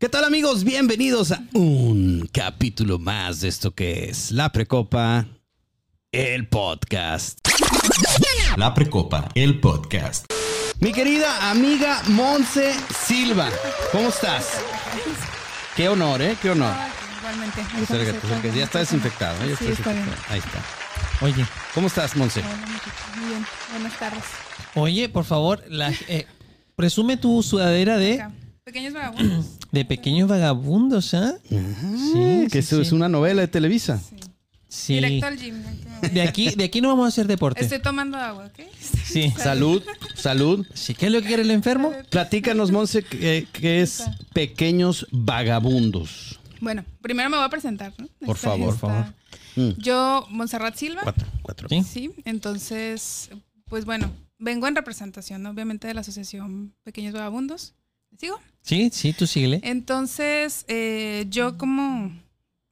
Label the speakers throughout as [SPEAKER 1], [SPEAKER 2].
[SPEAKER 1] ¿Qué tal amigos? Bienvenidos a un capítulo más de esto que es La Precopa, el podcast.
[SPEAKER 2] La Precopa, el podcast.
[SPEAKER 1] Mi querida amiga Monse Silva, ¿cómo estás? Qué honor, ¿eh? Qué honor.
[SPEAKER 3] Igualmente.
[SPEAKER 1] Acércate, acércate. Ya está desinfectado, ¿eh? Ya
[SPEAKER 3] Sí,
[SPEAKER 1] está
[SPEAKER 3] está bien.
[SPEAKER 1] desinfectado. Ahí está.
[SPEAKER 4] Oye,
[SPEAKER 1] ¿Cómo estás, Monse?
[SPEAKER 3] Hola, muchachos. Muy bien. Buenas tardes.
[SPEAKER 4] oye, por favor, la, eh, presume tu sudadera de,
[SPEAKER 3] Acá. Pequeños vagabundos.
[SPEAKER 4] De pequeños vagabundos, ¿ah?
[SPEAKER 1] Sí, que eso es una novela de Televisa.
[SPEAKER 3] Sí.
[SPEAKER 4] Sí.
[SPEAKER 3] Directo al gym.
[SPEAKER 4] De aquí, de aquí no vamos a hacer deporte.
[SPEAKER 3] Estoy tomando agua, ¿ok?
[SPEAKER 4] Sí.
[SPEAKER 1] Salud, salud.
[SPEAKER 4] Sí, ¿Qué es lo que quiere el enfermo?
[SPEAKER 1] Platícanos, Monse, que, que es Pequeños Vagabundos.
[SPEAKER 3] Bueno, primero me voy a presentar, ¿no?
[SPEAKER 1] Por favor,
[SPEAKER 4] por favor.
[SPEAKER 1] Mm.
[SPEAKER 3] Yo, Montserrat Silva.
[SPEAKER 1] Cuatro, cuatro.
[SPEAKER 4] Sí.
[SPEAKER 3] Sí, entonces, pues bueno, vengo en representación, ¿no? obviamente, de la asociación Pequeños Vagabundos. ¿Sigo?
[SPEAKER 4] Sí, sí, tú síguele.
[SPEAKER 3] Entonces, eh, yo como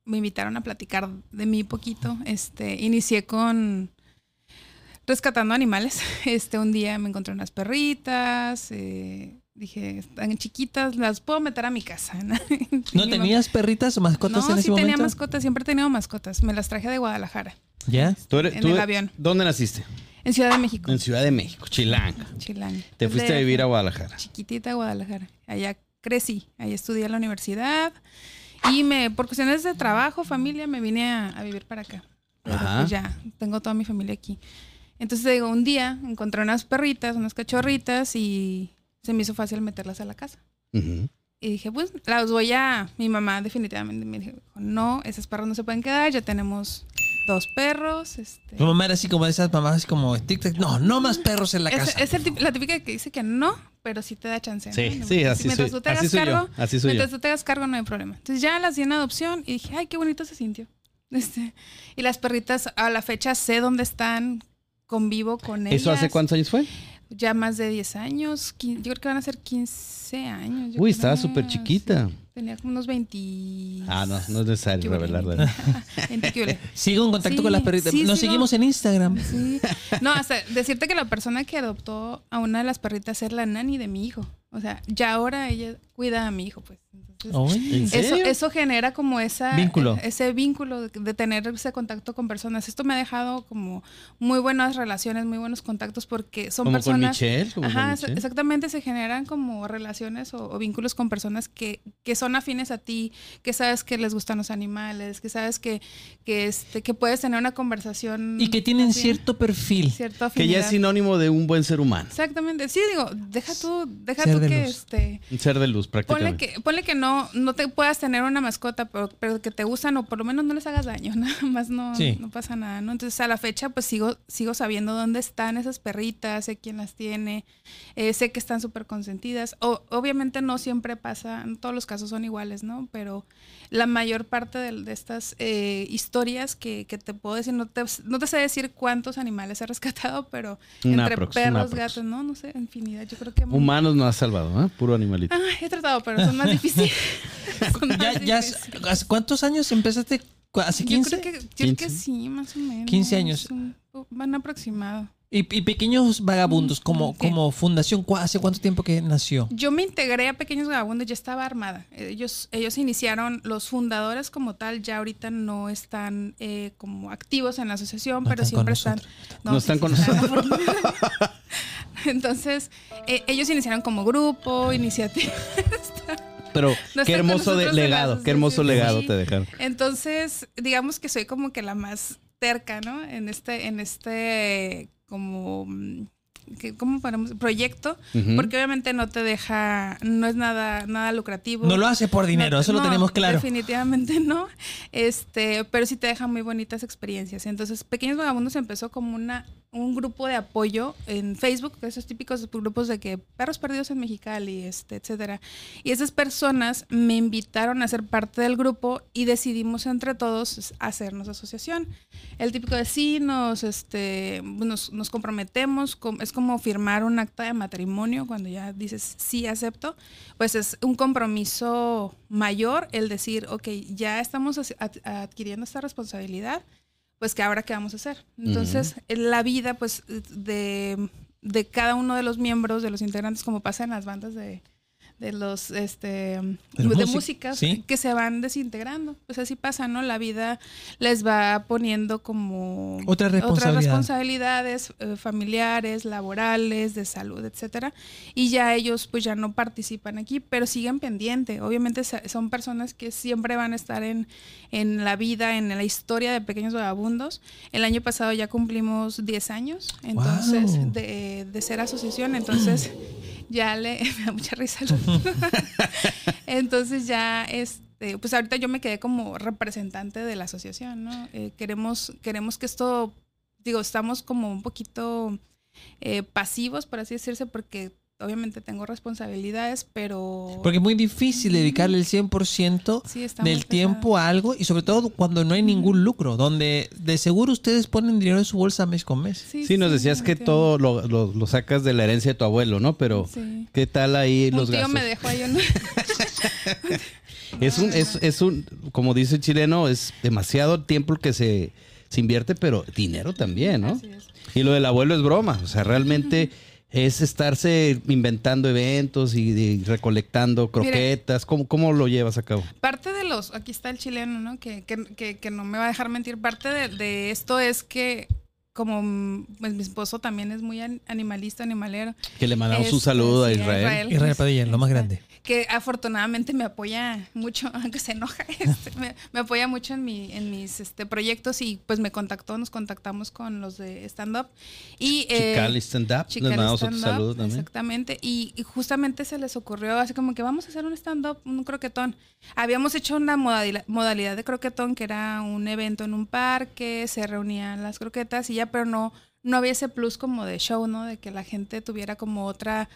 [SPEAKER 3] me invitaron a platicar de mí poquito, este, inicié con rescatando animales. Este, un día me encontré unas perritas, eh, dije, están chiquitas, las puedo meter a mi casa. ¿No,
[SPEAKER 4] ¿No
[SPEAKER 3] Mi
[SPEAKER 4] tenías perritas o mascotas
[SPEAKER 3] no,
[SPEAKER 4] en ese
[SPEAKER 3] sí tenía
[SPEAKER 4] momento?
[SPEAKER 3] mascotas, siempre he tenido mascotas. Me las traje de Guadalajara,
[SPEAKER 4] ¿Ya?
[SPEAKER 1] ¿Tú eres-
[SPEAKER 3] en
[SPEAKER 1] tú-
[SPEAKER 3] el avión,
[SPEAKER 1] ¿Dónde naciste?
[SPEAKER 3] en Ciudad de México.
[SPEAKER 1] En Ciudad de México, Chilanga.
[SPEAKER 3] Chilanga.
[SPEAKER 1] Te fuiste a vivir a Guadalajara.
[SPEAKER 3] chiquitita Guadalajara. Allá crecí, ahí estudié en la universidad y me por cuestiones de trabajo, familia, me vine a, a vivir para acá. Pero
[SPEAKER 1] Ajá.
[SPEAKER 3] pues ya, tengo toda mi familia aquí. Entonces digo, un día encontré unas perritas, unas cachorritas y se me hizo fácil meterlas a la casa.
[SPEAKER 1] Ujú.
[SPEAKER 3] Y dije, pues las voy a... Mi mamá definitivamente me dijo, no, esas perras no se pueden quedar, ya tenemos dos perros. Este,
[SPEAKER 4] Tu mamá era así como de esas mamás así como tic-tac. No, no más perros en la
[SPEAKER 3] es,
[SPEAKER 4] casa.
[SPEAKER 3] es el tip- la típica que dice que no, pero sí te da chance. ¿no?
[SPEAKER 1] Sí, sí, así
[SPEAKER 3] Mientras
[SPEAKER 1] soy-
[SPEAKER 3] tú te
[SPEAKER 1] así
[SPEAKER 3] hagas
[SPEAKER 1] soy yo,
[SPEAKER 3] cargo,
[SPEAKER 1] así soy yo.
[SPEAKER 3] mientras tú te hagas cargo no hay problema. Entonces ya las di en adopción y dije, ay, qué bonito se sintió. Este, y las perritas a la fecha sé dónde están, convivo con ellas.
[SPEAKER 1] ¿Eso hace cuántos años fue?
[SPEAKER 3] Ya más de 10 años, yo creo que van a ser 15 años.
[SPEAKER 1] Uy, estaba súper chiquita.
[SPEAKER 3] Sí, tenía como unos 20.
[SPEAKER 1] Ah, no, no es necesario
[SPEAKER 3] ¿Qué huele?
[SPEAKER 1] revelarla.
[SPEAKER 3] 20 qué huele.
[SPEAKER 4] Sigo en contacto
[SPEAKER 3] Sí,
[SPEAKER 4] con las perritas.
[SPEAKER 3] sí,
[SPEAKER 4] Nos
[SPEAKER 3] sigo.
[SPEAKER 4] seguimos en Instagram.
[SPEAKER 3] Sí. No, hasta decirte que la persona que adoptó a una de las perritas es la nani de mi hijo. O sea, ya ahora ella cuida a mi hijo, pues. Entonces,
[SPEAKER 4] Oye.
[SPEAKER 1] ¿En
[SPEAKER 3] eso,
[SPEAKER 1] serio?
[SPEAKER 3] eso genera como esa
[SPEAKER 4] Vínculo.
[SPEAKER 3] eh, ese vínculo de, de tener ese contacto con personas. Esto me ha dejado como muy buenas relaciones, muy buenos contactos porque son
[SPEAKER 1] Como con
[SPEAKER 3] personas.
[SPEAKER 1] Michelle. como con
[SPEAKER 3] Ajá,
[SPEAKER 1] Michelle.
[SPEAKER 3] exactamente, se generan como relaciones o, o vínculos con personas que, que son afines a ti, que sabes que les gustan los animales, que sabes que, que, este, que puedes tener una conversación.
[SPEAKER 4] Y que tienen cierto perfil.
[SPEAKER 3] cierta
[SPEAKER 1] Que ya es sinónimo de un buen ser humano.
[SPEAKER 3] Exactamente, sí, digo, deja tú, deja
[SPEAKER 4] Ser
[SPEAKER 3] tú
[SPEAKER 4] de
[SPEAKER 3] que
[SPEAKER 4] luz.
[SPEAKER 3] este.
[SPEAKER 1] Un ser de luz,
[SPEAKER 3] Ponle
[SPEAKER 1] prácticamente.
[SPEAKER 3] que, ponle que no, no te puedas tener una mascota, pero, pero que te gustan o por lo menos no les hagas daño, nada más no,
[SPEAKER 4] Sí.
[SPEAKER 3] no pasa nada, ¿no? Entonces a la fecha pues sigo, sigo sabiendo dónde están esas perritas, sé quién las tiene, eh, sé que están súper consentidas. O, obviamente no siempre pasa, no todos los casos son iguales, ¿no? Pero la mayor parte de, de estas eh, historias que, que te puedo decir, no te, no te sé decir cuántos animales he rescatado, pero
[SPEAKER 1] Una
[SPEAKER 3] entre perros, gatos, no, no sé, infinidad. Yo creo que...
[SPEAKER 1] Humanos no has salvado, ¿eh? Puro animalito.
[SPEAKER 3] Ah, he tratado, pero son más difíciles. Son más
[SPEAKER 4] Ya, ya,
[SPEAKER 3] difíciles.
[SPEAKER 4] ¿hace ¿Cuántos años empezaste? ¿Cu- ¿Hace
[SPEAKER 3] Yo
[SPEAKER 4] 15?
[SPEAKER 3] creo que, yo creo que
[SPEAKER 1] 15.
[SPEAKER 3] sí, más o menos.
[SPEAKER 4] 15 años.
[SPEAKER 3] Un- Van aproximado.
[SPEAKER 4] Y, y Pequeños Vagabundos, como,
[SPEAKER 3] ¿Qué?
[SPEAKER 4] como fundación, ¿cu- ¿hace cuánto tiempo que nació?
[SPEAKER 3] Yo me integré a Pequeños Vagabundos, ya estaba armada. Ellos, ellos iniciaron, los fundadores como tal, ya ahorita no están eh, como activos en la asociación,
[SPEAKER 4] No
[SPEAKER 3] pero
[SPEAKER 4] están
[SPEAKER 3] siempre están.
[SPEAKER 1] No están con
[SPEAKER 3] Entonces, eh, ellos iniciaron como grupo, iniciativa.
[SPEAKER 1] Pero
[SPEAKER 3] No
[SPEAKER 1] qué hermoso de- legado, qué hermoso legado
[SPEAKER 3] Sí.
[SPEAKER 1] te dejaron.
[SPEAKER 3] Entonces, digamos que soy como que la más terca, ¿no? En este, en este, como, mm, que- ¿cómo ponemos? Proyecto,
[SPEAKER 1] Ujú.
[SPEAKER 3] porque obviamente no te deja, no es nada, nada lucrativo.
[SPEAKER 4] No lo hace por dinero,
[SPEAKER 3] No,
[SPEAKER 4] eso lo
[SPEAKER 3] no,
[SPEAKER 4] tenemos claro.
[SPEAKER 3] Definitivamente no. Este, pero sí te deja muy bonitas experiencias. Entonces, Pequeños Vagabundos empezó como una, un grupo de apoyo en Facebook, esos típicos grupos de que perros perdidos en Mexicali, este, etcétera. Y esas personas me invitaron a ser parte del grupo y decidimos entre todos hacernos asociación. El típico de sí, nos, este, nos, nos comprometemos, com- es como firmar un acta de matrimonio cuando ya dices sí acepto, pues es un compromiso mayor el decir, ok, ya estamos adquiriendo esta responsabilidad, pues que ahora qué vamos a hacer. Entonces, en la vida, pues, de, de cada uno de los miembros, de los integrantes, como pasa en las bandas de, de los este
[SPEAKER 4] De
[SPEAKER 3] de,
[SPEAKER 4] los músic-
[SPEAKER 3] músicas
[SPEAKER 4] sí.
[SPEAKER 3] que se van desintegrando. Pues así pasa, ¿no? La vida les va poniendo como
[SPEAKER 4] Otra responsabilidad.
[SPEAKER 3] responsabilidades eh, familiares, laborales, de salud, etcétera. Y ya ellos pues ya no participan aquí, pero siguen pendiente. Obviamente son personas que siempre van a estar en, en la vida, en la historia de Pequeños Vagabundos. El año pasado ya cumplimos 10 años, entonces,
[SPEAKER 4] Wow.
[SPEAKER 3] de, de ser asociación, entonces ya le me da mucha risa. entonces ya este, pues ahorita yo me quedé como representante de la asociación, ¿no? Eh, queremos, queremos que esto, digo, estamos como un poquito eh, pasivos, por así decirse, porque obviamente tengo responsabilidades, pero
[SPEAKER 4] Porque es muy difícil dedicarle el 100%
[SPEAKER 3] sí
[SPEAKER 4] del
[SPEAKER 3] pesado.
[SPEAKER 4] tiempo a algo y sobre todo cuando no hay ningún lucro, donde de seguro ustedes ponen dinero en su bolsa mes con mes.
[SPEAKER 1] Sí, nos decías que todo lo, lo- lo sacas de la herencia de tu abuelo, ¿no? Pero,
[SPEAKER 3] Sí.
[SPEAKER 1] ¿qué tal ahí
[SPEAKER 3] Un
[SPEAKER 1] los
[SPEAKER 3] tío
[SPEAKER 1] gastos?
[SPEAKER 3] me dejó ahí un...
[SPEAKER 1] Es un, es, es un, como dice el chileno, es demasiado tiempo el que se, se invierte, pero dinero también, ¿no?
[SPEAKER 3] Así es.
[SPEAKER 1] Y lo del abuelo es broma, o sea, realmente es estarse inventando eventos y, recolectando croquetas. ¿Cómo, ¿Cómo lo llevas a cabo?
[SPEAKER 3] Parte de los, aquí está el chileno, ¿no? Que, que, que, que no me va a dejar mentir. Parte de, de esto es que como pues, mi esposo también es muy an- animalista, animalero.
[SPEAKER 1] Que le mandamos un
[SPEAKER 3] Este,
[SPEAKER 1] saludo a
[SPEAKER 3] sí,
[SPEAKER 1] Israel.
[SPEAKER 4] Israel Padilla, lo más
[SPEAKER 3] Este,
[SPEAKER 4] grande.
[SPEAKER 3] Que afortunadamente me apoya mucho, aunque se enoja, este, me, me apoya mucho en, mi, en mis este, proyectos y pues me contactó, nos contactamos con los de stand up. Y, eh,
[SPEAKER 1] Chicali Stand Up,
[SPEAKER 3] Chicali
[SPEAKER 1] les mandamos otro
[SPEAKER 3] Stand
[SPEAKER 1] saludo también.
[SPEAKER 3] Exactamente. Y, y justamente se les ocurrió así como que vamos a hacer un stand-up, un croquetón. Habíamos hecho una modalidad, modalidad de croquetón que era un evento en un parque, se reunían las croquetas y ya, pero no, no había ese plus como de show, ¿no? De que la gente tuviera como otra...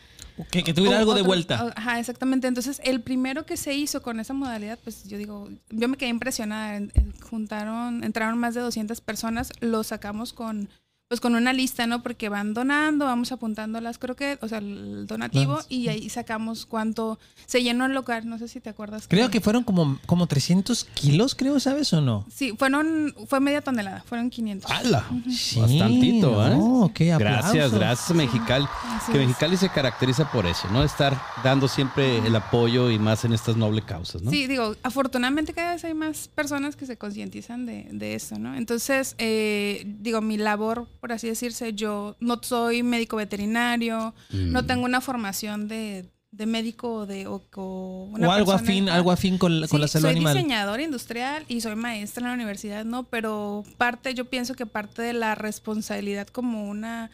[SPEAKER 4] Que, que tuviera
[SPEAKER 3] o-
[SPEAKER 4] algo de vuelta.
[SPEAKER 3] Ajá, exactamente. Entonces, el primero que se hizo con esa modalidad, pues yo digo, yo me quedé impresionada. Juntaron, entraron más de 200 personas, lo sacamos con pues con una lista, ¿no? Porque van donando, vamos apuntando las croquetas, o sea, el donativo y ahí sacamos cuánto se llenó el local, no sé si te acuerdas.
[SPEAKER 4] Creo que fueron como, como 300 kilos, creo, ¿sabes o no?
[SPEAKER 3] Sí, fueron, fue media tonelada, fueron 500.
[SPEAKER 1] ¡Hala!
[SPEAKER 4] Sí,
[SPEAKER 1] Bastantito, ¿eh?
[SPEAKER 4] no, qué
[SPEAKER 1] Gracias,
[SPEAKER 4] aplauso.
[SPEAKER 1] gracias Mexicali.
[SPEAKER 3] Así
[SPEAKER 1] Que
[SPEAKER 3] es.
[SPEAKER 1] Mexicali se caracteriza por eso, ¿no? Estar dando siempre el apoyo y más en estas nobles causas, ¿no?
[SPEAKER 3] Sí, digo, afortunadamente cada vez hay más personas que se concientizan de, de eso, ¿no? Entonces, eh, digo, mi labor, por así decirse, yo no soy médico veterinario,
[SPEAKER 1] Mm.
[SPEAKER 3] no tengo una formación de, de médico o de... O, o una
[SPEAKER 4] O algo afín, algo afín con, la- con
[SPEAKER 3] Sí,
[SPEAKER 4] la salud
[SPEAKER 3] soy
[SPEAKER 4] animal.
[SPEAKER 3] diseñadora industrial y soy maestra en la universidad, ¿no? Pero parte, yo pienso que parte de la responsabilidad como una,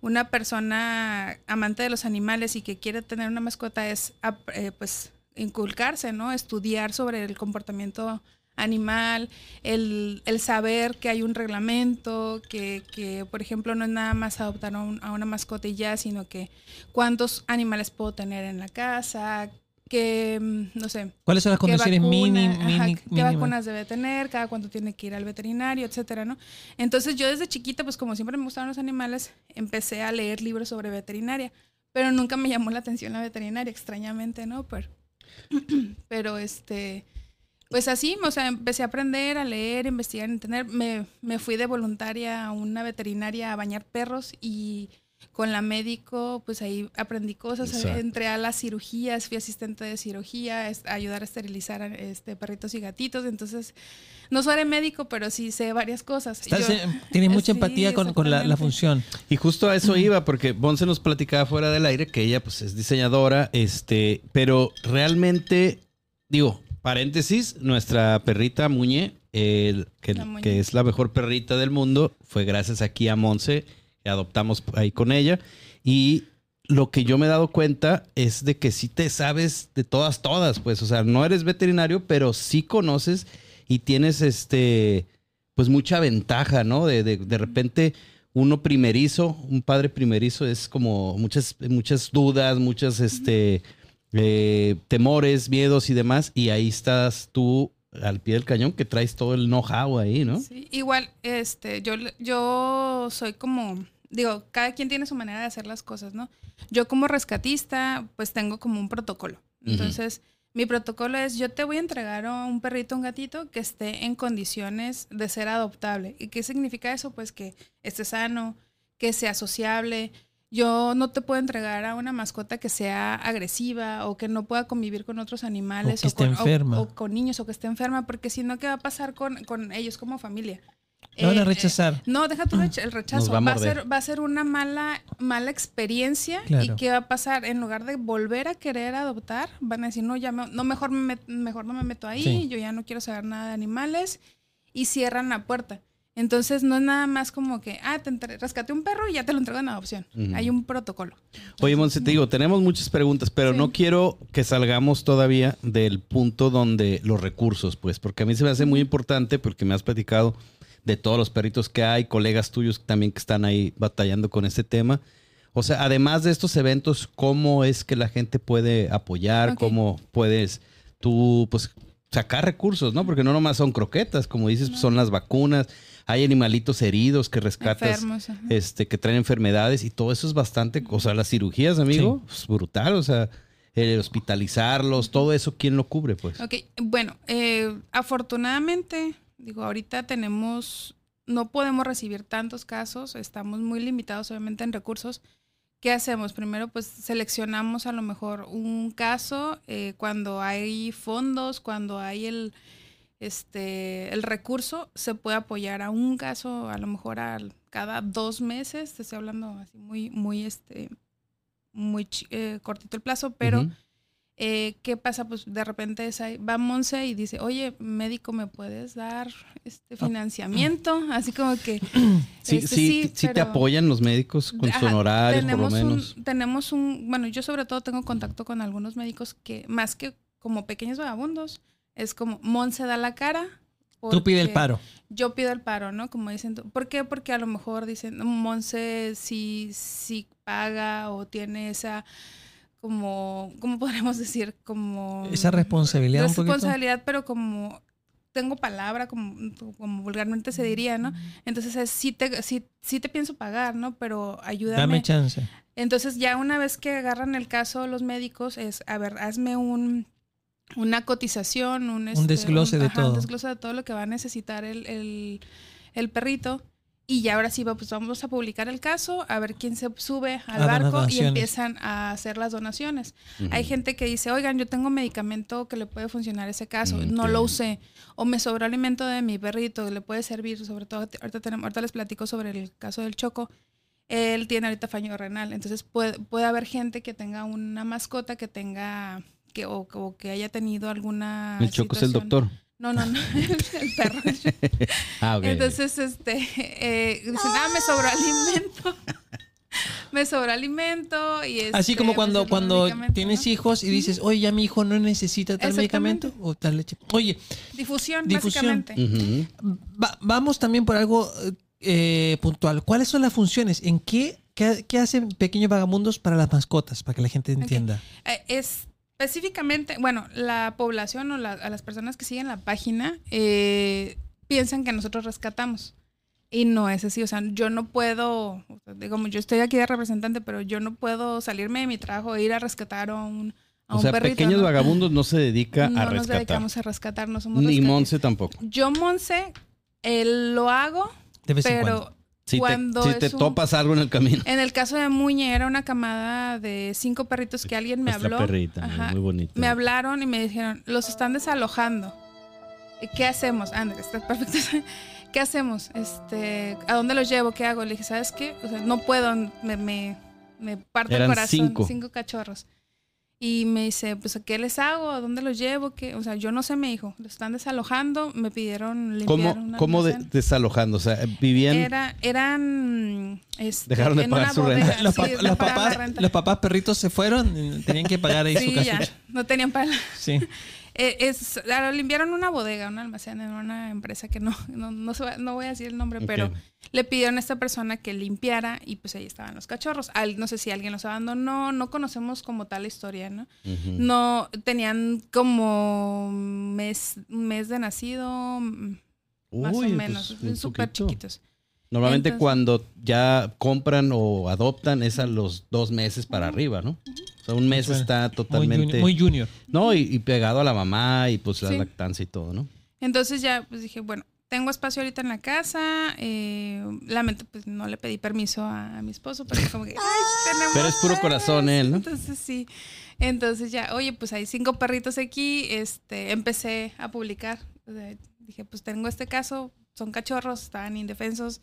[SPEAKER 3] una persona amante de los animales y que quiere tener una mascota es, eh, pues, inculcarse, ¿no? Estudiar sobre el comportamiento animal, el, el saber que hay un reglamento, que, que, por ejemplo, no es nada más adoptar a, un- a una mascota y ya, sino que cuántos animales puedo tener en la casa, que, mm, no sé,
[SPEAKER 4] ¿Cuáles son las condiciones mini, mini-
[SPEAKER 3] qué
[SPEAKER 4] mínimas?
[SPEAKER 3] vacunas debe tener, cada cuánto tiene que ir al veterinario, etcétera, ¿no? Entonces yo desde chiquita, pues como siempre me gustaban los animales, empecé a leer libros sobre veterinaria, pero nunca me llamó la atención la veterinaria, extrañamente, ¿no? Pero, pero este, pues así, o sea, empecé a aprender, a leer, investigar, entender. Me, me fui de voluntaria a una veterinaria a bañar perros y con la médico, pues ahí aprendí cosas.
[SPEAKER 1] Exacto.
[SPEAKER 3] Entré a las cirugías, fui asistente de cirugía, es- a ayudar a esterilizar este, perritos y gatitos. Entonces, no soy médico, pero sí sé varias cosas. Yo-
[SPEAKER 4] tienes mucha
[SPEAKER 3] Sí,
[SPEAKER 4] empatía con, con la, función.
[SPEAKER 1] Y justo a eso iba, porque Bonce nos platicaba fuera del aire que ella pues es diseñadora, este, pero realmente, digo, paréntesis, nuestra perrita Muñe, el- que,
[SPEAKER 3] La Muñe.
[SPEAKER 1] que es la mejor perrita del mundo, fue gracias aquí a Monse, que adoptamos ahí con ella. Y lo que yo me he dado cuenta es de que sí te sabes de todas, todas, pues, o sea, no eres veterinario, pero sí conoces y tienes este, pues mucha ventaja, ¿no? De, de, de repente uno primerizo, un padre primerizo es como muchas, muchas dudas, muchas este, eh, temores, miedos y demás, y ahí estás tú al pie del cañón que traes todo el know-how ahí, ¿no?
[SPEAKER 3] Sí, igual, este, yo, yo soy como, digo, cada quien tiene su manera de hacer las cosas, ¿no? Yo como rescatista, pues tengo como un protocolo. Entonces, mi protocolo es, yo te voy a entregar a un perrito, un gatito que esté en condiciones de ser adoptable. ¿Y qué significa eso? Pues que esté sano, que sea sociable. Yo no te puedo entregar a una mascota que sea agresiva o que no pueda convivir con otros animales
[SPEAKER 4] O que esté
[SPEAKER 3] con,
[SPEAKER 4] enferma.
[SPEAKER 3] o con niños o que esté enferma, porque si no, ¿qué va a pasar con, con ellos como familia?
[SPEAKER 4] Lo van a
[SPEAKER 3] Eh,
[SPEAKER 4] rechazar.
[SPEAKER 3] eh, no, deja tu rech- el rechazo.
[SPEAKER 1] va a
[SPEAKER 3] Va a,
[SPEAKER 1] morder.
[SPEAKER 3] ser, va a ser una mala, mala experiencia.
[SPEAKER 4] Claro.
[SPEAKER 3] ¿Y qué va a pasar? En lugar de volver a querer adoptar, van a decir, no, ya me- no mejor, me mejor no me meto ahí,
[SPEAKER 4] Sí.
[SPEAKER 3] yo ya no quiero saber nada de animales. Y cierran la puerta. Entonces no es nada más como que, ah, te entre- rescaté un perro y ya te lo entrego en adopción.
[SPEAKER 1] Ujú.
[SPEAKER 3] Hay un protocolo.
[SPEAKER 1] Oye, Monse, te digo, tenemos muchas preguntas, pero
[SPEAKER 3] Sí.
[SPEAKER 1] no quiero que salgamos todavía del punto donde los recursos, pues, porque a mí se me hace muy importante porque me has platicado de todos los perritos que hay, colegas tuyos también que están ahí batallando con este tema. O sea, además de estos eventos, ¿cómo es que la gente puede apoyar? ¿Cómo puedes tú, pues, sacar recursos, no? Porque no nomás son croquetas, como dices, son las vacunas, hay animalitos heridos que rescatas
[SPEAKER 3] Enfermos.
[SPEAKER 1] este, que traen enfermedades y todo eso es bastante, o sea, las cirugías, amigo, es brutal, o sea, el hospitalizarlos, todo eso, ¿quién lo cubre, pues?
[SPEAKER 3] Ok, bueno, eh, afortunadamente, digo, ahorita tenemos, no podemos recibir tantos casos, estamos muy limitados obviamente en recursos. ¿Qué hacemos? Primero, pues seleccionamos a lo mejor un caso eh, cuando hay fondos, cuando hay el, este, el recurso, se puede apoyar a un caso, a lo mejor al- cada dos meses, te estoy hablando así muy, muy, este, muy eh, cortito el plazo, pero...
[SPEAKER 1] Ujú.
[SPEAKER 3] Eh, ¿Qué pasa? Pues de repente va Monse y dice, oye, médico, ¿me puedes dar este financiamiento? Así como que...
[SPEAKER 1] Sí,
[SPEAKER 3] este,
[SPEAKER 1] sí, sí, te
[SPEAKER 3] pero-
[SPEAKER 1] apoyan los médicos con sus honorarios, por lo menos.
[SPEAKER 3] Un, tenemos un, bueno, yo sobre todo tengo contacto con algunos médicos que más que como pequeños vagabundos, es como Monse da la cara.
[SPEAKER 4] Tú pide el paro.
[SPEAKER 3] Yo pido el paro, ¿no? Como dicen. ¿Por qué? Porque a lo mejor dicen, "No, Monse sí, sí paga o tiene esa, como, ¿cómo podríamos decir? Como...
[SPEAKER 4] Esa responsabilidad un.
[SPEAKER 3] Responsabilidad, pero como tengo palabra, como, como vulgarmente se diría, ¿no? Entonces es, sí, te, sí, sí te pienso pagar, ¿no? Pero ayúdame.
[SPEAKER 4] Dame chance.
[SPEAKER 3] Entonces ya una vez que agarran el caso los médicos es, a ver, hazme un una cotización, un, este,
[SPEAKER 4] desglose de todo.
[SPEAKER 3] Un desglose de todo lo que va a necesitar el, el, el perrito. Y ya ahora sí, pues vamos a publicar el caso, a ver quién se sube al
[SPEAKER 4] A
[SPEAKER 3] barco y empiezan a hacer las donaciones. Hay gente que dice, oigan, yo tengo medicamento que le puede funcionar ese caso, no lo usé. O me sobró alimento de mi perrito, le puede servir, sobre todo, ahorita, tenemos, ahorita les platico sobre el caso del Choco. Él tiene ahorita fallo renal, entonces puede, puede haber gente que tenga una mascota que tenga, que, o, o que haya tenido alguna...
[SPEAKER 1] El Choco es el doctor.
[SPEAKER 3] No, no, no, el perro.
[SPEAKER 1] Ah, ok.
[SPEAKER 3] Entonces, este, eh, dicen, ah, me sobró alimento. me sobró alimento y
[SPEAKER 4] Así
[SPEAKER 3] este,
[SPEAKER 4] como cuando, cuando tienes
[SPEAKER 3] ¿no?
[SPEAKER 4] hijos y dices, oye, ya mi hijo no necesita tal medicamento o tal leche. Oye,
[SPEAKER 3] Difusión,
[SPEAKER 4] Difusión.
[SPEAKER 3] básicamente.
[SPEAKER 4] Va- vamos también por algo eh, puntual. ¿Cuáles son las funciones? ¿En qué, qué, qué hacen pequeños vagabundos para las mascotas? Para que la gente entienda.
[SPEAKER 3] Eh, es específicamente, bueno, la población o la- a las personas que siguen la página eh, piensan que nosotros rescatamos. Y no es así, o sea, yo no puedo, o sea, digamos, yo estoy aquí de representante, pero yo no puedo salirme de mi trabajo e ir a rescatar a un, a
[SPEAKER 1] O
[SPEAKER 3] un
[SPEAKER 1] sea,
[SPEAKER 3] perrito.
[SPEAKER 1] pequeños
[SPEAKER 3] ¿no?
[SPEAKER 1] vagabundos no se dedica
[SPEAKER 3] no
[SPEAKER 1] a
[SPEAKER 3] nos
[SPEAKER 1] rescatar.
[SPEAKER 3] dedicamos a rescatar, no somos
[SPEAKER 1] Ni. Monse tampoco.
[SPEAKER 3] Yo, Monse, eh, lo hago,
[SPEAKER 4] De vez
[SPEAKER 3] pero
[SPEAKER 1] Si
[SPEAKER 3] Cuando
[SPEAKER 1] te, si te
[SPEAKER 3] un-
[SPEAKER 1] topas algo en el camino.
[SPEAKER 3] en el caso de Muñe era una camada de cinco perritos que alguien me habló.
[SPEAKER 1] perrita,
[SPEAKER 3] Ajá.
[SPEAKER 1] muy bonita.
[SPEAKER 3] Me hablaron y me dijeron, los están desalojando. ¿Qué hacemos? Andrés, está perfecto. ¿Qué hacemos? Este, ¿A dónde los llevo? ¿Qué hago? Le dije, ¿sabes qué? O sea, no puedo, me, me, me parte
[SPEAKER 1] Eran
[SPEAKER 3] el corazón.
[SPEAKER 1] cinco.
[SPEAKER 3] cachorros. Y me dice, pues, ¿a qué les hago? ¿A dónde los llevo? ¿Qué? O sea, yo no sé, me dijo. Los están desalojando, me pidieron limpiar
[SPEAKER 1] ¿Cómo,
[SPEAKER 3] un
[SPEAKER 1] cómo de- desalojando? O sea, vivían.
[SPEAKER 3] Era, eran este,
[SPEAKER 1] Dejaron de pagar
[SPEAKER 3] una
[SPEAKER 1] su
[SPEAKER 3] bodega.
[SPEAKER 1] renta.
[SPEAKER 4] los,
[SPEAKER 3] Sí, no
[SPEAKER 4] los papás,
[SPEAKER 3] renta.
[SPEAKER 4] los papás perritos se fueron, tenían que pagar ahí
[SPEAKER 3] Sí,
[SPEAKER 4] su
[SPEAKER 3] ya,
[SPEAKER 4] casucha.
[SPEAKER 3] no tenían para...
[SPEAKER 4] Sí.
[SPEAKER 3] Eh, es, ah, limpiaron una bodega, un almacén en una empresa que no, no, no, se va- no voy a decir el nombre, pero le pidieron a esta persona que limpiara y pues ahí estaban los cachorros. Al- no sé si alguien los abandonó, no conocemos como tal la historia, ¿no? No, tenían como mes, mes de nacido, mm, más o
[SPEAKER 1] pues,
[SPEAKER 3] menos,
[SPEAKER 1] muy
[SPEAKER 3] súper chiquitos.
[SPEAKER 1] Normalmente
[SPEAKER 3] Entonces-
[SPEAKER 1] cuando ya compran o adoptan es a los dos meses para arriba, ¿no? O sea, un mes está
[SPEAKER 4] Muy
[SPEAKER 1] totalmente...
[SPEAKER 4] junior. muy junior.
[SPEAKER 1] No, y, y pegado a la mamá y pues la
[SPEAKER 3] Sí.
[SPEAKER 1] lactancia y todo, ¿no?
[SPEAKER 3] Entonces ya pues dije, bueno, tengo espacio ahorita en la casa. Eh, lamento, pues no le pedí permiso a, a mi esposo, pero como que, ay, tenemos
[SPEAKER 1] Pero es puro
[SPEAKER 3] perros".
[SPEAKER 1] corazón él, ¿no?
[SPEAKER 3] Entonces sí. Entonces ya, oye, pues hay cinco perritos aquí. Este, empecé a publicar. O sea, dije, pues tengo este caso, son cachorros, están indefensos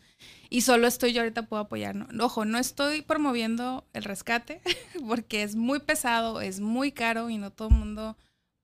[SPEAKER 3] y solo estoy yo ahorita puedo apoyar. No, ojo, no estoy promoviendo el rescate porque es muy pesado, es muy caro y no todo el mundo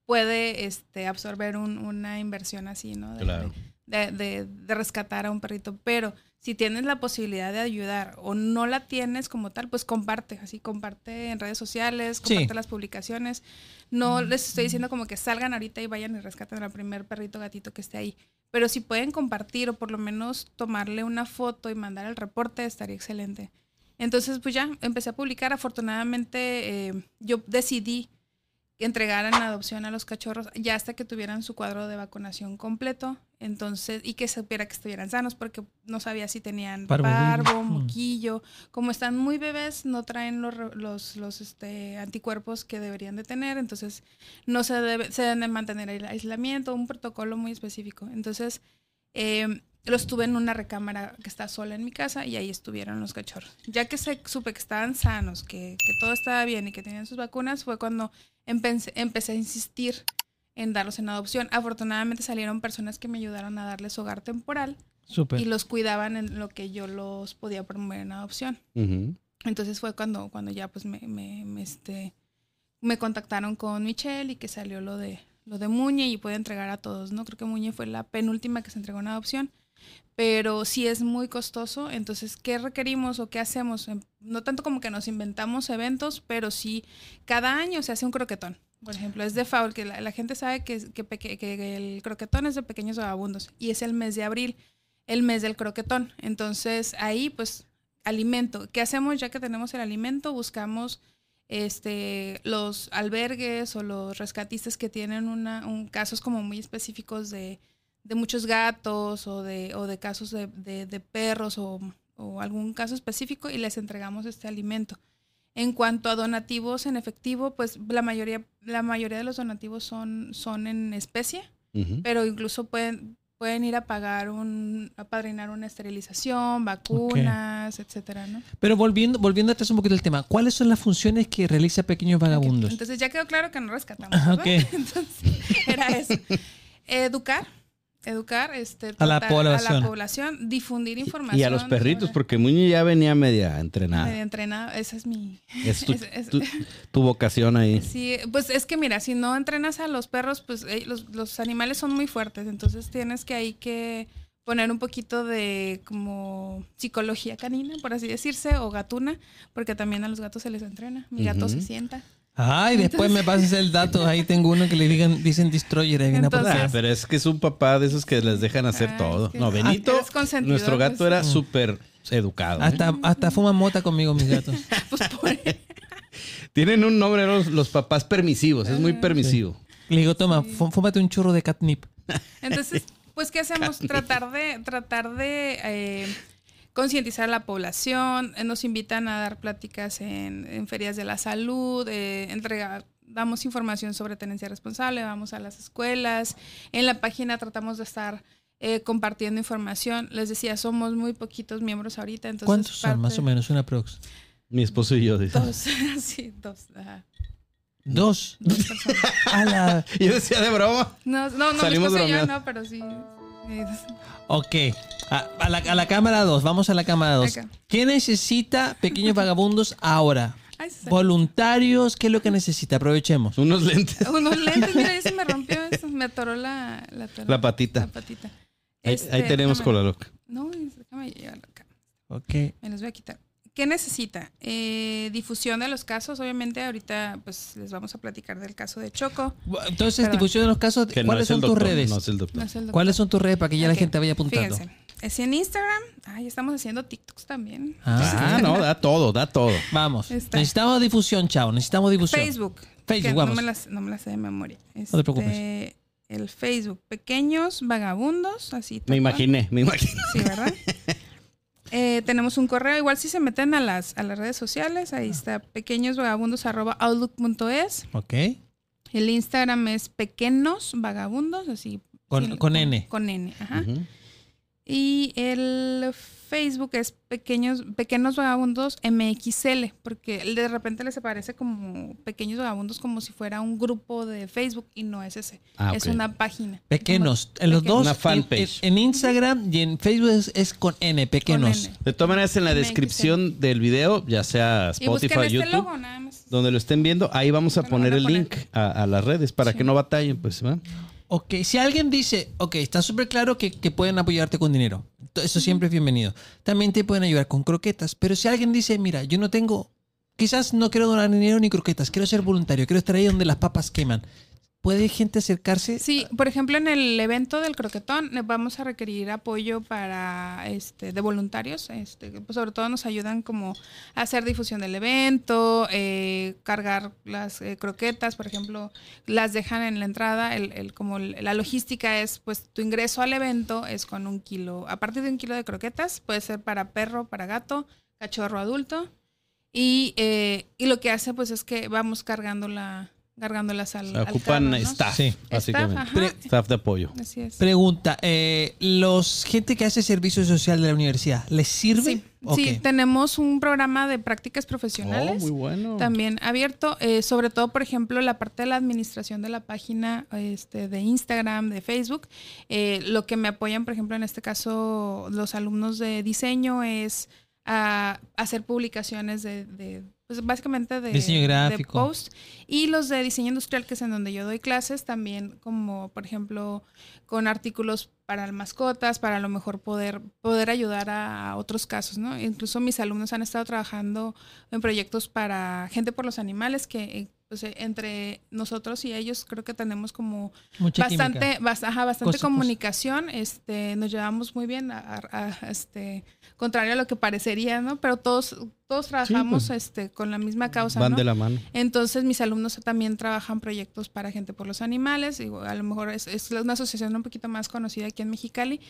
[SPEAKER 3] puede este, absorber un- una inversión así, ¿no? De-
[SPEAKER 1] Claro.
[SPEAKER 3] de, de- de rescatar a un perrito. Pero si tienes la posibilidad de ayudar o no la tienes como tal, pues comparte, así comparte en redes sociales,
[SPEAKER 4] Sí.
[SPEAKER 3] comparte las publicaciones. No les estoy diciendo como que salgan ahorita y vayan y rescaten al primer perrito gatito que esté ahí. Pero si pueden compartir o por lo menos tomarle una foto y mandar el reporte, estaría excelente. Entonces, pues ya empecé a publicar. Afortunadamente, eh, yo decidí entregar en adopción a los cachorros ya hasta que tuvieran su cuadro de vacunación completo. Entonces, y que supiera que estuvieran sanos, porque no sabía si tenían parvo, moquillo. Como están muy bebés, no traen los, los, los este, anticuerpos que deberían de tener. Entonces, no se, debe, se deben de mantener el aislamiento, un protocolo muy específico. Entonces, eh, los tuve en una recámara que está sola en mi casa y ahí estuvieron los cachorros. Ya que se, supe que estaban sanos, que, que todo estaba bien y que tenían sus vacunas, fue cuando empecé, empecé a insistir en darlos en adopción. Afortunadamente salieron personas que me ayudaron a darles hogar temporal y los cuidaban en lo que yo los podía promover en adopción. Entonces fue cuando, cuando ya pues me, me, me, este, me contactaron con Michelle y que salió lo de, lo de Muñe y puede entregar a todos, ¿no? Creo que Muñe fue la penúltima que se entregó en adopción, pero sí es muy costoso, entonces, ¿qué requerimos o qué hacemos? Em, No tanto como que nos inventamos eventos, pero sí, cada año se hace un croquetón. Por ejemplo, es de FAUL, que la, la gente sabe que, que, el croquetón es de pequeños vagabundos y es el mes de abril, el mes del croquetón. Entonces, ahí pues alimento. ¿Qué hacemos ya que tenemos el alimento? Buscamos este, los albergues o los rescatistas que tienen una, un, casos como muy específicos de, de muchos gatos o de, o de casos de, de- de perros o, o algún caso específico y les entregamos este alimento. En cuanto a donativos en efectivo, pues la mayoría, la mayoría de los donativos son, son en especie
[SPEAKER 1] Ujú.
[SPEAKER 3] pero incluso pueden pueden ir a pagar un a padrinar una esterilización, vacunas, etcétera, ¿no?
[SPEAKER 4] Pero volviendo, volviendo atrás un poquito del tema, ¿cuáles son las funciones que realiza Pequeños Vagabundos?
[SPEAKER 3] Entonces ya quedó claro que no rescatamos.
[SPEAKER 4] Ajá,
[SPEAKER 3] ¿verdad?
[SPEAKER 4] ok.
[SPEAKER 3] Entonces era eso. Educar, educar este,
[SPEAKER 4] A la población.
[SPEAKER 3] a la población, difundir información.
[SPEAKER 1] Y a los perritos,
[SPEAKER 3] sobre-
[SPEAKER 1] porque Muñe ya venía media entrenada.
[SPEAKER 3] medio entrenada, esa es mi
[SPEAKER 1] Es tu,
[SPEAKER 3] es- es-
[SPEAKER 1] tu- tu vocación ahí.
[SPEAKER 3] Sí, pues es que mira, si no entrenas a los perros, pues eh, los, los animales son muy fuertes, entonces tienes que ahí que poner un poquito de como psicología canina, por así decirse, o gatuna, porque también a los gatos se les entrena. Mi gato se sienta.
[SPEAKER 4] Ay, después me pasas el dato. Ahí tengo uno que le digan, dicen Destroyer. Ahí viene a
[SPEAKER 3] Entonces-.
[SPEAKER 1] Ah, pero es que es un papá de esos que les dejan hacer
[SPEAKER 3] Ah,
[SPEAKER 1] todo.
[SPEAKER 3] es que-
[SPEAKER 1] No, Benito,
[SPEAKER 3] eres consentidor,
[SPEAKER 1] nuestro gato
[SPEAKER 3] pues.
[SPEAKER 1] era súper educado. ¿eh?
[SPEAKER 4] Hasta, hasta fuman mota conmigo mis gatos.
[SPEAKER 3] Pues por
[SPEAKER 1] Tienen un nombre los, los papás permisivos, es muy permisivo.
[SPEAKER 4] Le digo, toma, fú- fúmate un churro de catnip.
[SPEAKER 3] Entonces, pues, ¿qué hacemos? Tratar de, tratar de eh, concientizar a la población. Eh, Nos invitan a dar pláticas en, en ferias de la salud, eh, entregar, damos información sobre tenencia responsable, vamos a las escuelas. En la página tratamos de estar eh, compartiendo información. Les decía, somos muy poquitos miembros ahorita. Entonces,
[SPEAKER 4] ¿Cuántos son? Más o menos, una prox.
[SPEAKER 1] Mi esposo y yo. dice.
[SPEAKER 3] Dos, sí, dos. ajá.
[SPEAKER 4] Dos.
[SPEAKER 3] Dos personas.
[SPEAKER 4] A la...
[SPEAKER 1] Yo decía de broma.
[SPEAKER 3] No, no, no, mi
[SPEAKER 1] Salimos
[SPEAKER 3] esposo y yo no, pero sí.
[SPEAKER 4] Ok. A, a la, a la cámara 2. Vamos a la cámara 2.
[SPEAKER 3] Acá.
[SPEAKER 4] ¿Qué necesita Pequeños Vagabundos ahora?
[SPEAKER 3] Ay.
[SPEAKER 4] Voluntarios, ¿qué es lo que necesita? Aprovechemos.
[SPEAKER 1] Unos lentes.
[SPEAKER 3] Unos lentes, mira, ahí se me rompió eso. Me atoró la, la, atoró-
[SPEAKER 1] La patita.
[SPEAKER 3] la patita.
[SPEAKER 1] Ahí,
[SPEAKER 3] Este,
[SPEAKER 1] ahí tenemos
[SPEAKER 3] déjame-
[SPEAKER 1] con la loca.
[SPEAKER 3] No, déjame llevarlo acá.
[SPEAKER 4] Ok.
[SPEAKER 3] Me los voy a quitar. ¿Qué necesita? Eh, difusión de los casos. Obviamente, ahorita pues les vamos a platicar del caso de Choco.
[SPEAKER 4] Entonces,
[SPEAKER 3] Perdón.
[SPEAKER 4] difusión de los casos.
[SPEAKER 1] Que
[SPEAKER 4] ¿Cuáles son tus redes?
[SPEAKER 1] No es el doctor.
[SPEAKER 3] No es el doctor.
[SPEAKER 4] ¿Cuáles son tus redes para que ya la gente vaya apuntando?
[SPEAKER 3] Fíjense. Es en Instagram. Ay, estamos haciendo TikToks también.
[SPEAKER 4] Ah,
[SPEAKER 1] Ah, no, da todo, da todo.
[SPEAKER 4] Vamos.
[SPEAKER 3] Está.
[SPEAKER 4] Necesitamos difusión, chao. Necesitamos difusión.
[SPEAKER 3] Facebook.
[SPEAKER 4] Facebook,
[SPEAKER 3] que
[SPEAKER 4] vamos.
[SPEAKER 3] No me, las, no me las sé de memoria.
[SPEAKER 4] No te preocupes.
[SPEAKER 3] Este, El Facebook. Pequeños vagabundos. Así.
[SPEAKER 1] Me imaginé, me imaginé.
[SPEAKER 3] Sí, ¿verdad? Eh, tenemos un correo, igual si se meten a las, a las redes sociales, ahí está pequeñosvagabundos.outlook.es.
[SPEAKER 4] Ok.
[SPEAKER 3] El Instagram es pequeños vagabundos, así.
[SPEAKER 4] Con- con N.
[SPEAKER 3] Con N, ajá. Y el Facebook es Pequeños, Pequeños Vagabundos MXL, porque de repente les aparece como Pequeños Vagabundos como si fuera un grupo de Facebook y no es ese.
[SPEAKER 1] Ah,
[SPEAKER 3] Es una página.
[SPEAKER 4] Pequeños. En los
[SPEAKER 3] Pequeños.
[SPEAKER 4] dos.
[SPEAKER 1] Una
[SPEAKER 4] en-
[SPEAKER 1] fanpage.
[SPEAKER 4] En, en Instagram y en Facebook es, es con N, pequeños.
[SPEAKER 3] N.
[SPEAKER 1] De todas maneras, en la
[SPEAKER 3] MXL.
[SPEAKER 1] descripción del video, ya sea
[SPEAKER 3] Y
[SPEAKER 1] Spotify,
[SPEAKER 3] este
[SPEAKER 1] YouTube,
[SPEAKER 3] logo nada más.
[SPEAKER 1] donde lo estén viendo, ahí vamos a poner el link a, a las redes para
[SPEAKER 3] Sí.
[SPEAKER 1] que no batallen, pues, ¿va?
[SPEAKER 4] Ok, si alguien dice, ok, está súper claro que, que pueden apoyarte con dinero. Eso siempre es bienvenido. También te pueden ayudar con croquetas. Pero si alguien dice, mira, yo no tengo, quizás no quiero donar dinero ni croquetas, quiero ser voluntario, quiero estar ahí donde las papas queman. ¿Puede gente acercarse?
[SPEAKER 3] Sí, por ejemplo, en el evento del croquetón eh, vamos a requerir apoyo para este de voluntarios, este, pues sobre todo nos ayudan como a hacer difusión del evento, eh, cargar las eh, croquetas, por ejemplo, las dejan en la entrada, el, el- como la logística es, pues tu ingreso al evento es con un kilo, a partir de un kilo de croquetas, puede ser para perro, para gato, cachorro adulto, y, eh, y lo que hace pues es que vamos cargando la cargándolas al,
[SPEAKER 1] O sea,
[SPEAKER 3] al
[SPEAKER 1] ocupan
[SPEAKER 3] carro, ¿no?
[SPEAKER 1] staff,
[SPEAKER 4] Sí.
[SPEAKER 1] básicamente.
[SPEAKER 3] Staff,
[SPEAKER 1] de apoyo.
[SPEAKER 3] Así es.
[SPEAKER 4] Pregunta, eh, ¿los gente que hace servicio social de la universidad, ¿les sirve?
[SPEAKER 3] Sí, tenemos un programa de prácticas
[SPEAKER 1] Oh,
[SPEAKER 3] profesionales.
[SPEAKER 1] muy bueno.
[SPEAKER 3] También abierto, eh, sobre todo, por ejemplo, la parte de la administración de la página este, de Instagram, de Facebook. Eh, lo que me apoyan, por ejemplo, en este caso, los alumnos de diseño es a hacer publicaciones de, de, pues básicamente de,
[SPEAKER 4] Diseño
[SPEAKER 3] de
[SPEAKER 4] gráfico.
[SPEAKER 3] post. Y los de diseño industrial, que es en donde yo doy clases, también como, por ejemplo, con artículos para mascotas, para a lo mejor poder, poder ayudar a, otros casos, ¿no? Incluso mis alumnos han estado trabajando en proyectos para gente por los animales, que eh, pues, entre nosotros y ellos creo que tenemos como
[SPEAKER 4] Mucha
[SPEAKER 3] bastante, ajá, bastante comunicación, este, nos llevamos muy bien, a, a- a, este, contrario a lo que parecería, ¿no? Pero todos, todos trabajamos,
[SPEAKER 1] pues.
[SPEAKER 3] este, con la misma causa,
[SPEAKER 1] Van
[SPEAKER 3] ¿no?
[SPEAKER 1] de la mano.
[SPEAKER 3] Entonces mis alumnos también trabajan proyectos para gente por los animales, y a lo mejor es, es una asociación un poquito más conocida aquí en Mexicali,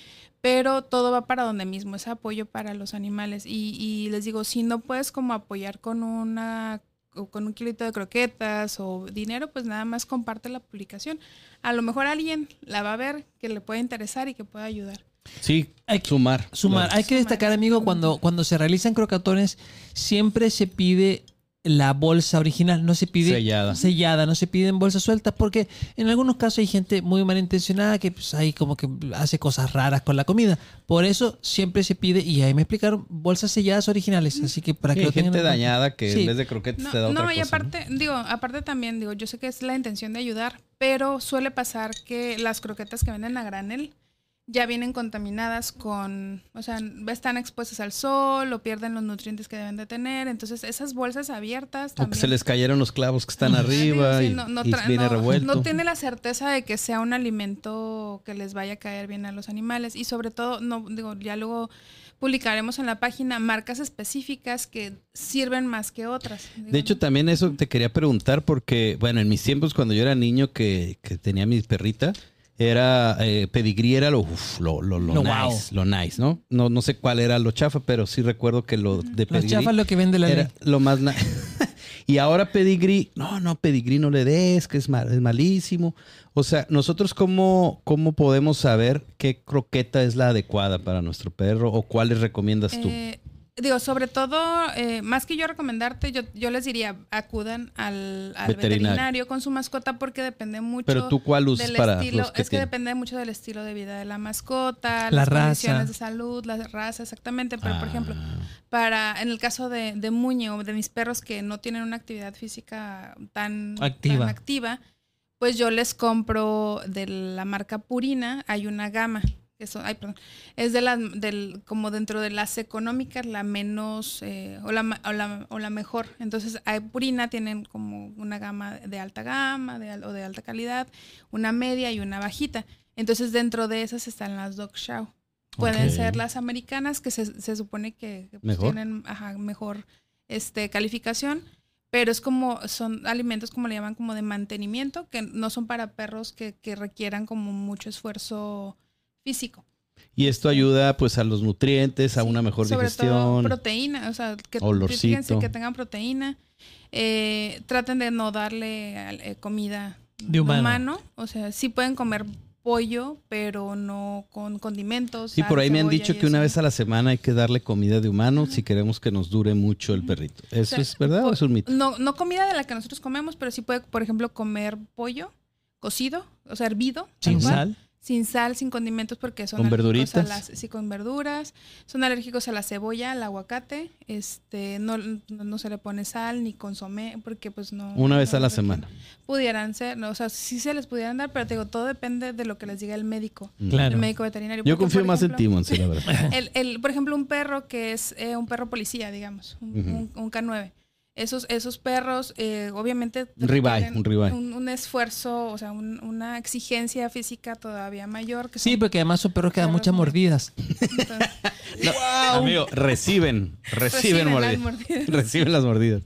[SPEAKER 3] pero todo va para donde mismo, es apoyo para los animales. Y, y les digo, si no puedes como apoyar con una o con un kilito de croquetas o dinero, pues nada más comparte la publicación. A lo mejor alguien la va a ver que le puede interesar y que pueda ayudar.
[SPEAKER 1] Sí,
[SPEAKER 4] Hay que-
[SPEAKER 1] sumar.
[SPEAKER 4] Sumar. Hay que destacar, amigo, cuando, cuando se realizan crocatones, siempre se pide la bolsa original, no se pide
[SPEAKER 1] Sellada.
[SPEAKER 4] sellada, no se pide en bolsa suelta, porque en algunos casos hay gente muy malintencionada que pues, ahí como que hace cosas raras con la comida. Por eso siempre se pide, y ahí me explicaron, bolsas selladas originales, así que para que
[SPEAKER 1] hay
[SPEAKER 4] lo tengan
[SPEAKER 1] gente dañada que
[SPEAKER 4] Sí.
[SPEAKER 1] en vez de croquetas
[SPEAKER 3] No,
[SPEAKER 1] te da otra
[SPEAKER 3] no, y
[SPEAKER 1] cosa. ¿no?
[SPEAKER 3] aparte, digo, aparte también, digo, yo sé que es la intención de ayudar, pero suele pasar que las croquetas que venden a granel ya vienen contaminadas con, o sea, están expuestas al sol o pierden los nutrientes que deben de tener. Entonces, esas bolsas abiertas
[SPEAKER 1] O que
[SPEAKER 3] también.
[SPEAKER 1] se les cayeron los clavos que están arriba
[SPEAKER 3] sí,
[SPEAKER 1] y,
[SPEAKER 3] no, no
[SPEAKER 1] y
[SPEAKER 3] tra-
[SPEAKER 1] viene
[SPEAKER 3] no-
[SPEAKER 1] revuelto.
[SPEAKER 3] no tiene la certeza de que sea un alimento que les vaya a caer bien a los animales y sobre todo, no digo, ya luego publicaremos en la página marcas específicas que sirven más que otras.
[SPEAKER 1] De hecho, también eso te quería preguntar porque, bueno, en mis tiempos cuando yo era niño que, que tenía mi perrita, era eh, pedigrí era lo, uf, lo, lo, lo
[SPEAKER 4] Lo
[SPEAKER 1] nice,
[SPEAKER 4] wow.
[SPEAKER 1] lo nice, ¿no? ¿no? No sé cuál era lo chafa, pero sí recuerdo que lo de pedigrí
[SPEAKER 4] chafas lo que vende la
[SPEAKER 1] era
[SPEAKER 4] ley.
[SPEAKER 1] lo más na- y ahora pedigrí, no, no, pedigrí no le des, que es, mal- es malísimo. O sea, nosotros cómo, cómo podemos saber qué croqueta es la adecuada para nuestro perro o cuáles recomiendas tú?
[SPEAKER 3] Eh, digo, sobre todo, eh, más que yo recomendarte, yo, yo les diría, acudan al, al
[SPEAKER 1] Veterinario.
[SPEAKER 3] veterinario. con su mascota porque depende mucho
[SPEAKER 1] Pero tú cuál usas
[SPEAKER 3] del
[SPEAKER 1] para
[SPEAKER 3] estilo.
[SPEAKER 1] los que
[SPEAKER 3] es que
[SPEAKER 1] tienen?
[SPEAKER 3] depende mucho del estilo de vida de la mascota,
[SPEAKER 4] La
[SPEAKER 3] las
[SPEAKER 4] raza.
[SPEAKER 3] condiciones de salud, la raza, exactamente. Pero, por ejemplo,
[SPEAKER 1] Ah.
[SPEAKER 3] para en el caso de, de Muñe o de mis perros que no tienen una actividad física tan
[SPEAKER 4] Activa.
[SPEAKER 3] tan activa, pues yo les compro de la marca Purina, hay una gama. Eso, ay, perdón. Es de las, del, como dentro de las económicas, la menos, eh, o, la, o, la, o la mejor. Entonces, hay Purina tienen como una gama de alta gama de, al- o de alta calidad, una media y una bajita. Entonces, dentro de esas están las Dog Chow. Pueden ser las americanas, que se, se supone que, que, pues,
[SPEAKER 1] Mejor.
[SPEAKER 3] tienen ajá, mejor este, calificación, pero es como, son alimentos como le llaman como de mantenimiento, que no son para perros que, que requieran como mucho esfuerzo físico.
[SPEAKER 1] Y esto ayuda pues a los nutrientes, a
[SPEAKER 3] Sí,
[SPEAKER 1] una mejor
[SPEAKER 3] sobre todo
[SPEAKER 1] digestión.
[SPEAKER 3] proteína, o sea, que fíjense que tengan proteína. Eh, traten de no darle eh, comida
[SPEAKER 4] De humano.
[SPEAKER 3] o sea, sí pueden comer pollo, pero no con condimentos.
[SPEAKER 1] Sí,
[SPEAKER 3] sal,
[SPEAKER 1] por ahí me han dicho que una vez a la semana hay que darle comida de humano si queremos que nos dure mucho el perrito. ¿Eso
[SPEAKER 3] sea,
[SPEAKER 1] es verdad o es un mito?
[SPEAKER 3] No, no comida de la que nosotros comemos, pero sí puede, por ejemplo, comer pollo cocido, o sea, hervido.
[SPEAKER 4] Sin
[SPEAKER 3] cual,
[SPEAKER 4] sal.
[SPEAKER 3] Sin sal, sin condimentos, porque son
[SPEAKER 1] ¿Con
[SPEAKER 3] alérgicos a las, sí, con verduras. Son alérgicos a la cebolla, al aguacate. Este, no, no, no se le pone sal ni consomé, porque pues no.
[SPEAKER 1] Una vez
[SPEAKER 3] no
[SPEAKER 1] a la semana.
[SPEAKER 3] Pudieran ser, no, o sea, sí se les pudieran dar, pero te digo, todo depende de lo que les diga el médico,
[SPEAKER 4] Claro.
[SPEAKER 3] el médico veterinario.
[SPEAKER 1] Yo
[SPEAKER 3] porque,
[SPEAKER 1] confío más en ti, Monse, la verdad.
[SPEAKER 3] el, el, por ejemplo, un perro que es eh, un perro policía, digamos, un, un- un K9. Esos, esos perros, eh, obviamente,
[SPEAKER 1] Un ribeye, un ribeye.
[SPEAKER 3] Un, un esfuerzo, o sea, un- una exigencia física todavía mayor. Que
[SPEAKER 4] Sí, porque además son perros que dan
[SPEAKER 3] Perros
[SPEAKER 4] muchas mordidas.
[SPEAKER 3] entonces,
[SPEAKER 1] Amigo, reciben, reciben,
[SPEAKER 3] Reciben las
[SPEAKER 1] mordidas. Reciben las mordidas.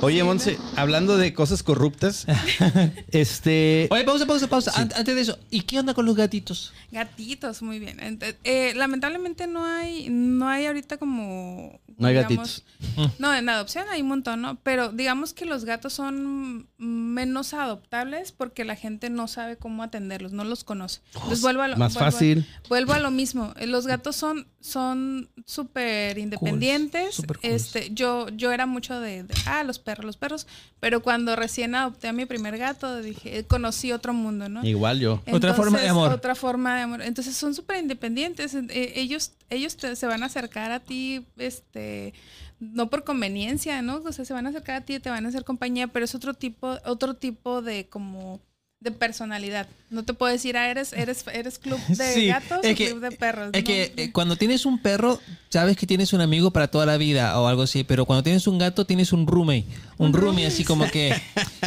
[SPEAKER 1] Oye, Monse, hablando de cosas corruptas, este...
[SPEAKER 4] Oye, pausa, pausa, pausa. An- Antes de eso, ¿y qué onda con los gatitos?
[SPEAKER 3] Gatitos, muy bien. Ent- eh, lamentablemente no hay, no hay ahorita como.
[SPEAKER 1] No hay
[SPEAKER 3] digamos,
[SPEAKER 1] gatitos.
[SPEAKER 3] No, en adopción hay un montón, ¿no? Pero digamos que los gatos son menos adoptables porque la gente no sabe cómo atenderlos, no los conoce. Entonces vuelvo a lo,
[SPEAKER 1] Más
[SPEAKER 3] vuelvo a-
[SPEAKER 1] fácil.
[SPEAKER 3] vuelvo a lo mismo. Los gatos son son súper independientes.
[SPEAKER 4] súper cool.
[SPEAKER 3] Este, yo yo era mucho de, de, ah los perros los perros, pero cuando recién adopté a mi primer gato dije conocí otro mundo, ¿no?
[SPEAKER 1] Igual yo.
[SPEAKER 4] Otra forma de amor.
[SPEAKER 3] Otra forma de amor. Entonces son súper independientes. Eh, ellos ellos te- se van a acercar a ti, este, no por conveniencia, ¿no? O sea, se van a acercar a ti, te van a hacer compañía, pero es otro tipo, otro tipo de como de personalidad. No te puedo decir, ah, eres, eres, eres club de
[SPEAKER 4] Sí,
[SPEAKER 3] gatos o
[SPEAKER 4] que-
[SPEAKER 3] club de perros.
[SPEAKER 4] Es
[SPEAKER 3] No,
[SPEAKER 4] que eh, cuando tienes un perro, sabes que tienes un amigo para toda la vida o algo así, pero cuando tienes un gato, tienes un roomie. Un roomie así como que,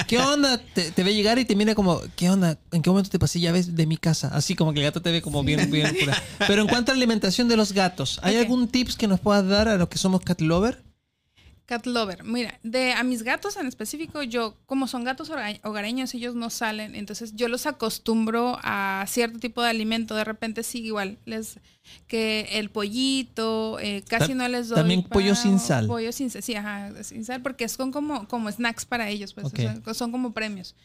[SPEAKER 4] ¿qué onda? Te, te ve llegar y te mira como, ¿qué onda? ¿En qué momento te pasé llaves de mi casa? Así como que el gato te ve como bien, bien pura. Pero en cuanto a la alimentación de los gatos, ¿hay algún tips que nos puedas dar a los que somos cat lover?
[SPEAKER 3] Cat lover. Mira, de a mis gatos en específico, yo, como son gatos hoga- hogareños, ellos no salen, entonces yo los acostumbro a cierto tipo de alimento. De repente sí, igual, les que el pollito, eh, casi
[SPEAKER 4] Ta-
[SPEAKER 3] no les doy.
[SPEAKER 4] también pollo sin sal.
[SPEAKER 3] Pollo sin sal, sí, ajá, sin sal, porque son como, como snacks para ellos, pues, o
[SPEAKER 4] Ok.
[SPEAKER 3] sea, son como premios.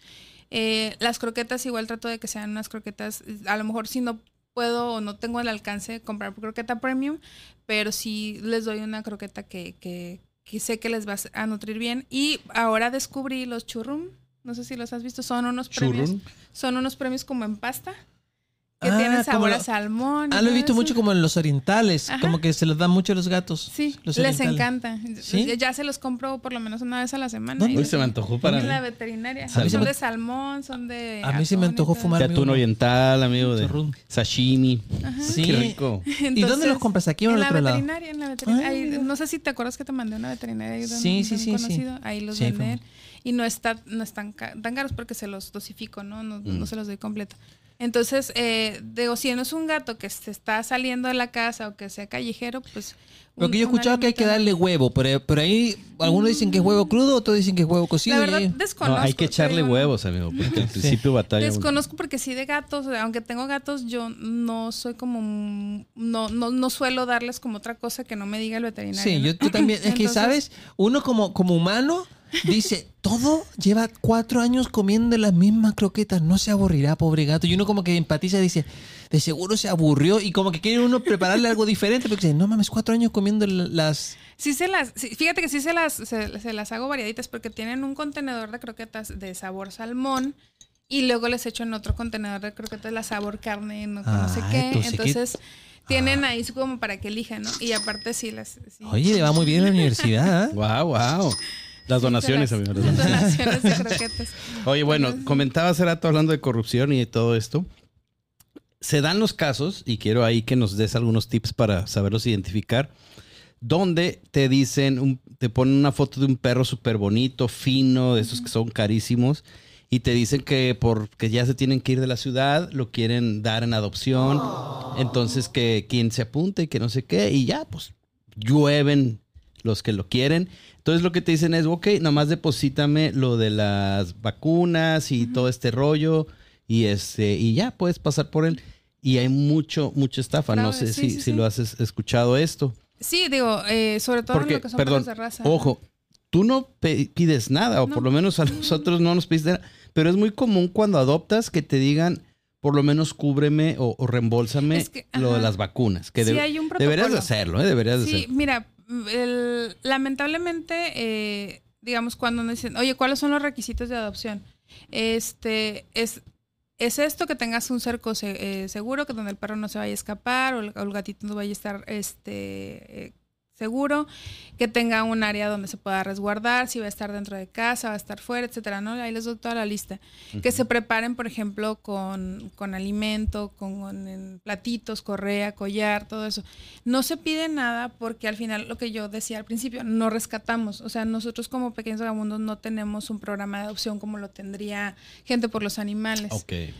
[SPEAKER 3] Eh, las croquetas igual trato de que sean unas croquetas, a lo mejor si no puedo o no tengo el alcance de comprar croqueta premium, pero sí les doy una croqueta que, que, que sé que les va a nutrir bien. Y ahora descubrí los churrum, no sé si los has visto, son unos premios, son unos premios como en pasta, que
[SPEAKER 4] Ah,
[SPEAKER 3] tienen
[SPEAKER 4] como
[SPEAKER 3] sabor
[SPEAKER 4] lo-
[SPEAKER 3] a salmón.
[SPEAKER 4] Ah, lo he visto
[SPEAKER 3] eso.
[SPEAKER 4] mucho como en los orientales,
[SPEAKER 3] Ajá.
[SPEAKER 4] como que se los dan mucho a los gatos.
[SPEAKER 3] Sí,
[SPEAKER 4] los
[SPEAKER 3] les encanta.
[SPEAKER 4] ¿Sí?
[SPEAKER 3] Ya se los compro por lo menos una vez a la semana. Los-
[SPEAKER 1] se me antojó para
[SPEAKER 3] en
[SPEAKER 1] mí.
[SPEAKER 3] la veterinaria. Son de salmón, son de.
[SPEAKER 4] A mí sí me antojó fumar.
[SPEAKER 1] De atún
[SPEAKER 4] no.
[SPEAKER 1] oriental, amigo, de
[SPEAKER 4] Churrum.
[SPEAKER 1] sashimi.
[SPEAKER 4] Sí.
[SPEAKER 1] Qué rico.
[SPEAKER 4] ¿Y dónde los compras? ¿Aquí o en
[SPEAKER 3] en
[SPEAKER 4] el
[SPEAKER 3] la
[SPEAKER 4] otro lado?
[SPEAKER 3] veterinaria, en la veterinaria. Ahí- no sé si te acuerdas que te mandé una veterinaria
[SPEAKER 4] Sí, sí, sí, sí.
[SPEAKER 3] conocido. Ahí los
[SPEAKER 4] Sí,
[SPEAKER 3] venden. Y no está, no están tan caros porque se los dosifico, ¿no? No,
[SPEAKER 1] Mm.
[SPEAKER 3] no se los doy completo. Entonces, eh, digo, si no es un gato que se está saliendo de la casa o que sea callejero, pues.
[SPEAKER 4] Porque
[SPEAKER 3] un-
[SPEAKER 4] yo he escuchado que hay que darle huevo, pero, pero ahí algunos dicen que es huevo crudo, otros dicen que es huevo cocido.
[SPEAKER 3] La verdad, desconozco.
[SPEAKER 1] No, hay que echarle huevos, amigo, porque al principio batalla. uno.
[SPEAKER 3] Desconozco porque sí de gatos, aunque tengo gatos, yo no soy como no, no, no suelo darles como otra cosa que no me diga el veterinario.
[SPEAKER 4] Sí,
[SPEAKER 3] ¿no?
[SPEAKER 4] yo, yo también. Es que, ¿sabes? Uno como, como humano dice, todo lleva cuatro años comiendo las mismas croquetas, no se aburrirá, pobre gato. Y uno como que empatiza y dice, de seguro se aburrió. Y como que quiere uno prepararle algo diferente, porque dice, no mames, cuatro años comiendo la- las...
[SPEAKER 3] Sí se las, sí, fíjate que sí se las, se, se las hago variaditas porque tienen un contenedor de croquetas de sabor salmón y luego les echo en otro contenedor de croquetas la sabor carne, no, no sé
[SPEAKER 4] Ay,
[SPEAKER 3] qué.
[SPEAKER 4] tú sí que-
[SPEAKER 3] Entonces tienen ahí como para que elijan, ¿no? Y aparte sí las... sí.
[SPEAKER 4] Oye, le va muy bien en la universidad. ¿eh?
[SPEAKER 1] Wow, wow. Las donaciones,
[SPEAKER 3] Las-
[SPEAKER 1] amigo. las donaciones
[SPEAKER 3] de croquetas.
[SPEAKER 1] Oye, bueno, comentaba hace rato hablando de corrupción y de todo esto. Se dan los casos, y quiero ahí que nos des algunos tips para saberlos identificar, donde te dicen, un- te ponen una foto de un perro súper bonito, fino, de esos que son carísimos, y te dicen que porque ya se tienen que ir de la ciudad, lo quieren dar en adopción, entonces que quien se apunte y que no sé qué, y ya, pues llueven los que lo quieren. Entonces lo que te dicen es, ok, nomás deposítame lo de las vacunas y todo este rollo y este y ya puedes pasar por él. Y hay mucho, mucha estafa. no sé
[SPEAKER 3] sí,
[SPEAKER 1] si,
[SPEAKER 3] sí,
[SPEAKER 1] si
[SPEAKER 3] sí.
[SPEAKER 1] lo has es- escuchado esto.
[SPEAKER 3] Sí, digo, eh, sobre todo en lo que son
[SPEAKER 1] perdón,
[SPEAKER 3] de raza.
[SPEAKER 1] ojo, tú no pides nada, o
[SPEAKER 3] No.
[SPEAKER 1] por lo menos a nosotros no nos pides nada, pero es muy común cuando adoptas que te digan, por lo menos cúbreme o, o reembolsame
[SPEAKER 3] Es que,
[SPEAKER 1] lo de las vacunas. Que
[SPEAKER 3] hay un
[SPEAKER 1] deberías de hacerlo, ¿eh? Deberías de
[SPEAKER 3] Sí,
[SPEAKER 1] hacerlo.
[SPEAKER 3] mira, el- lamentablemente, eh, digamos, cuando nos dicen, oye, ¿cuáles son los requisitos de adopción? Este, es, es esto, que tengas un cerco se- eh, seguro, que donde el perro no se vaya a escapar o el, o el gatito no vaya a estar este, eh, seguro, que tenga un área donde se pueda resguardar, si va a estar dentro de casa, va a estar fuera, etcétera, ¿no? Ahí les doy toda la lista. Que se preparen, por ejemplo, con, con alimento, con, platitos, correa, collar, todo eso. No se pide nada porque al final, lo que yo decía al principio, no rescatamos. O sea, nosotros como pequeños vagabundos no tenemos un programa de adopción como lo tendría gente por los animales.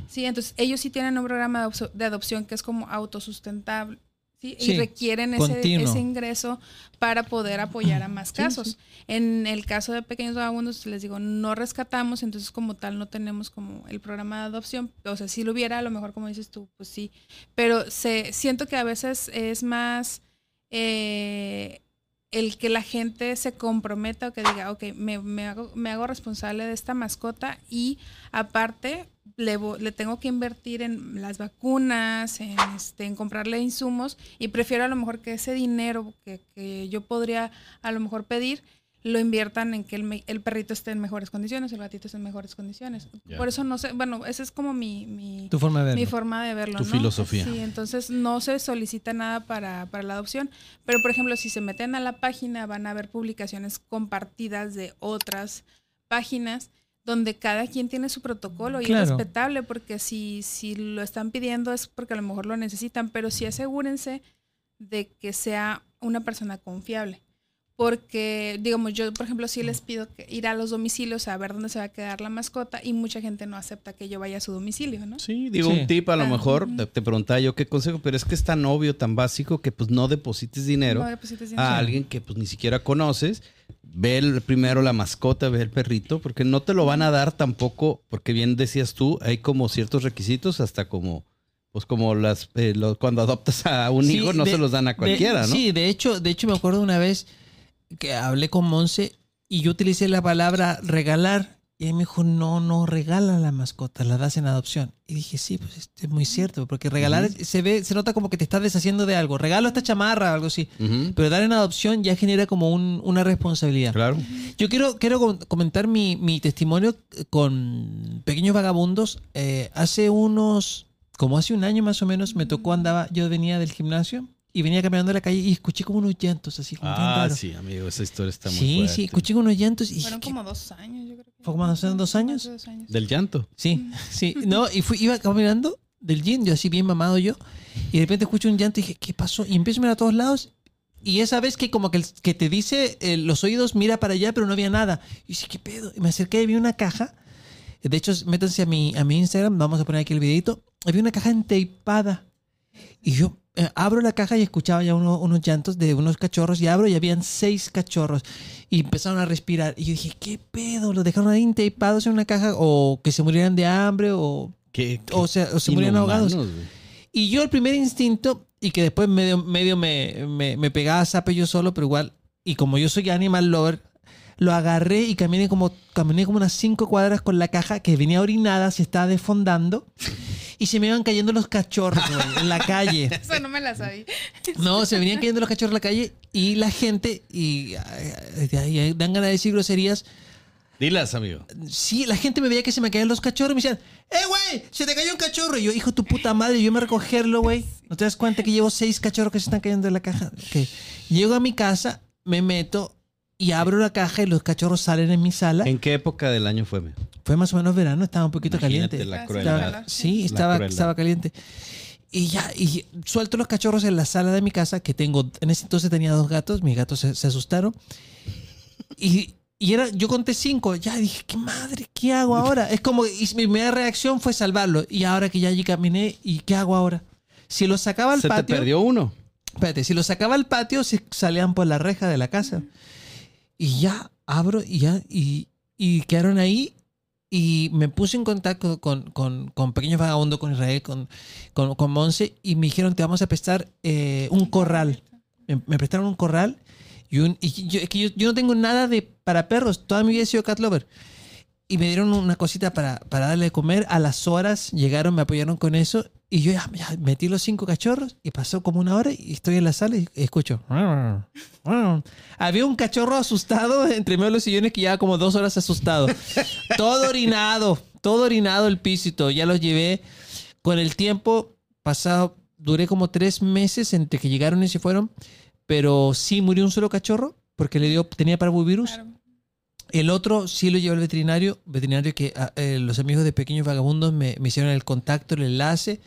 [SPEAKER 3] Sí, entonces ellos sí tienen un programa de adopción que es como autosustentable. ¿Sí?
[SPEAKER 4] Sí,
[SPEAKER 3] y requieren ese, ese ingreso para poder apoyar a más casos. En el caso de pequeños vagabundos, les digo, no rescatamos, entonces como tal no tenemos como el programa de adopción. O sea, si lo hubiera, a lo mejor como dices tú, pues sí. Pero se, siento que a veces es más eh, el que la gente se comprometa o que diga, ok, me, me hago, me hago responsable de esta mascota y aparte le, le tengo que invertir en las vacunas, en, este, en comprarle insumos y prefiero a lo mejor que ese dinero que, que yo podría a lo mejor pedir lo inviertan en que el, el perrito esté en mejores condiciones, el gatito esté en mejores condiciones. Por eso no sé, bueno, esa es como mi, mi,
[SPEAKER 4] Tu forma de verlo.
[SPEAKER 3] mi forma de verlo.
[SPEAKER 1] Tu
[SPEAKER 3] ¿no?
[SPEAKER 1] filosofía.
[SPEAKER 3] Sí, entonces no se solicita nada para, para la adopción, pero por ejemplo, si se meten a la página van a ver publicaciones compartidas de otras páginas donde cada quien tiene su protocolo y
[SPEAKER 4] Claro.
[SPEAKER 3] es respetable porque si, si lo están pidiendo es porque a lo mejor lo necesitan, pero sí asegúrense de que sea una persona confiable. Porque, digamos, yo, por ejemplo, sí les pido que ir a los domicilios a ver dónde se va a quedar la mascota y mucha gente no acepta que yo vaya a su domicilio, ¿no?
[SPEAKER 1] Sí, digo
[SPEAKER 4] Sí.
[SPEAKER 1] un tip a lo
[SPEAKER 3] Ah,
[SPEAKER 1] mejor,
[SPEAKER 3] ujú.
[SPEAKER 1] te, te preguntaba yo qué consejo, pero es que es tan obvio, tan básico que pues no deposites dinero
[SPEAKER 3] No deposites dinero.
[SPEAKER 1] a alguien que pues ni siquiera conoces. Ve primero la mascota, ve el perrito, porque no te lo van a dar tampoco, porque bien decías tú, hay como ciertos requisitos, hasta como, pues como las, eh, cuando adoptas a un
[SPEAKER 4] Sí,
[SPEAKER 1] hijo no
[SPEAKER 4] de-
[SPEAKER 1] se los dan a
[SPEAKER 4] de-
[SPEAKER 1] cualquiera, ¿no?
[SPEAKER 4] Sí, de hecho, de hecho me acuerdo una vez que hablé con Monse y yo utilicé la palabra regalar y él me dijo, no, no regala la mascota, la das en adopción. Y dije, sí, pues este es muy cierto, porque regalar es- se ve, se nota como que te estás deshaciendo de algo. Regalo esta chamarra, algo así.
[SPEAKER 1] Ujú,
[SPEAKER 4] Pero dar en adopción ya genera como un- una responsabilidad.
[SPEAKER 1] Claro.
[SPEAKER 4] Yo quiero, quiero com- comentar mi, mi testimonio con Pequeños Vagabundos. Eh, hace unos, como hace un año más o menos, me tocó, andaba, yo venía del gimnasio y venía caminando a la calle y escuché como unos llantos así como
[SPEAKER 1] Ah, sí, amigo, esa historia está muy
[SPEAKER 4] sí,
[SPEAKER 1] fuerte.
[SPEAKER 4] sí, escuché como unos llantos y
[SPEAKER 3] Fueron como dos años, yo creo. que-
[SPEAKER 4] ¿Fue como dos
[SPEAKER 3] Más
[SPEAKER 4] años?
[SPEAKER 3] de dos años.
[SPEAKER 1] Del llanto.
[SPEAKER 4] Sí, sí, no, y fui, iba caminando del gym, yo así bien mamado yo, y de repente escucho un llanto y dije, ¿qué pasó? Y empiezo a mirar a todos lados, y esa vez que como que, el- que te dice eh, los oídos, mira para allá, pero no había nada. Y dije, ¿qué pedo? Y me acerqué y vi una caja, de hecho, métanse a mi, a mi Instagram, vamos a poner aquí el videito, había una caja enteipada, y yo eh, abro la caja y escuchaba ya uno- unos llantos de unos cachorros, y abro y habían seis cachorros, y empezaron a respirar, y yo dije, ¿qué pedo? ¿Los dejaron ahí enteipados en una caja? ¿O que se murieran de hambre? ¿O
[SPEAKER 1] ¿Qué, qué
[SPEAKER 4] o sea, o se murieron ahogados. Y yo el primer instinto, y que después medio, medio me, me, me pegaba a zape yo solo, pero igual, y como yo soy animal lover, lo agarré y caminé como, caminé como unas cinco cuadras con la caja que venía orinada, se estaba desfondando, y se me iban cayendo los cachorros güey, en la calle.
[SPEAKER 3] Eso no me la sabía.
[SPEAKER 4] No, se venían cayendo los cachorros en la calle, y la gente, y, dan ganas de decir groserías,
[SPEAKER 1] Dilas, amigo.
[SPEAKER 4] Sí, la gente me veía que se me caían los cachorros y me decían, ¡eh, güey! ¡Se te cayó un cachorro! Y yo, hijo de tu puta madre, yo me a recogerlo, güey. ¿No te das cuenta que llevo seis cachorros que se están cayendo de la caja? Ok. Llego a mi casa, me meto y abro la caja y los cachorros salen en mi sala.
[SPEAKER 1] ¿En qué época del año fue?
[SPEAKER 4] Fue más o menos verano, estaba un poquito
[SPEAKER 1] Imagínate
[SPEAKER 4] caliente.
[SPEAKER 1] la
[SPEAKER 3] Ah,
[SPEAKER 1] crueldad.
[SPEAKER 3] claro.
[SPEAKER 4] Sí,
[SPEAKER 1] La
[SPEAKER 4] estaba,
[SPEAKER 1] crueldad.
[SPEAKER 4] estaba caliente. Y ya, y suelto los cachorros en la sala de mi casa, que tengo, en ese entonces tenía dos gatos, mis gatos se, se asustaron. Y, y era, yo conté cinco, ya dije, ¿qué madre? ¿Qué hago ahora? Es como, y mi primera reacción fue salvarlo. Y ahora que ya allí caminé, ¿y qué hago ahora? Si los sacaba al
[SPEAKER 1] Se te
[SPEAKER 4] patio,
[SPEAKER 1] perdió uno.
[SPEAKER 4] espérate, si los sacaba al patio, se salían por la reja de la casa. Y ya abro y ya, y, y quedaron ahí. Y me puse en contacto con, con, con Pequeño Vagabundo, con Israel, con, con, con Monse, y me dijeron, te vamos a prestar eh, un corral. Me, me prestaron un corral. Y, un, y yo, es que yo, yo no tengo nada de para perros. Toda mi vida he sido cat lover. y me dieron una cosita para, para darle de comer. A las horas llegaron, me apoyaron con eso y yo ya, ya metí los cinco cachorros y pasó como una hora y estoy en la sala y escucho. Había un cachorro asustado entre medio de los sillones que llevaba como dos horas asustado. todo orinado, todo orinado el todo. Ya los llevé. Con el tiempo pasado, duré como tres meses entre que llegaron y se fueron, pero sí murió un solo cachorro porque le dio, tenía parvovirus.
[SPEAKER 3] Claro.
[SPEAKER 4] El otro sí lo llevó al veterinario, veterinario que ah, eh, los amigos de Pequeños Vagabundos me, hicieron el contacto, el enlace,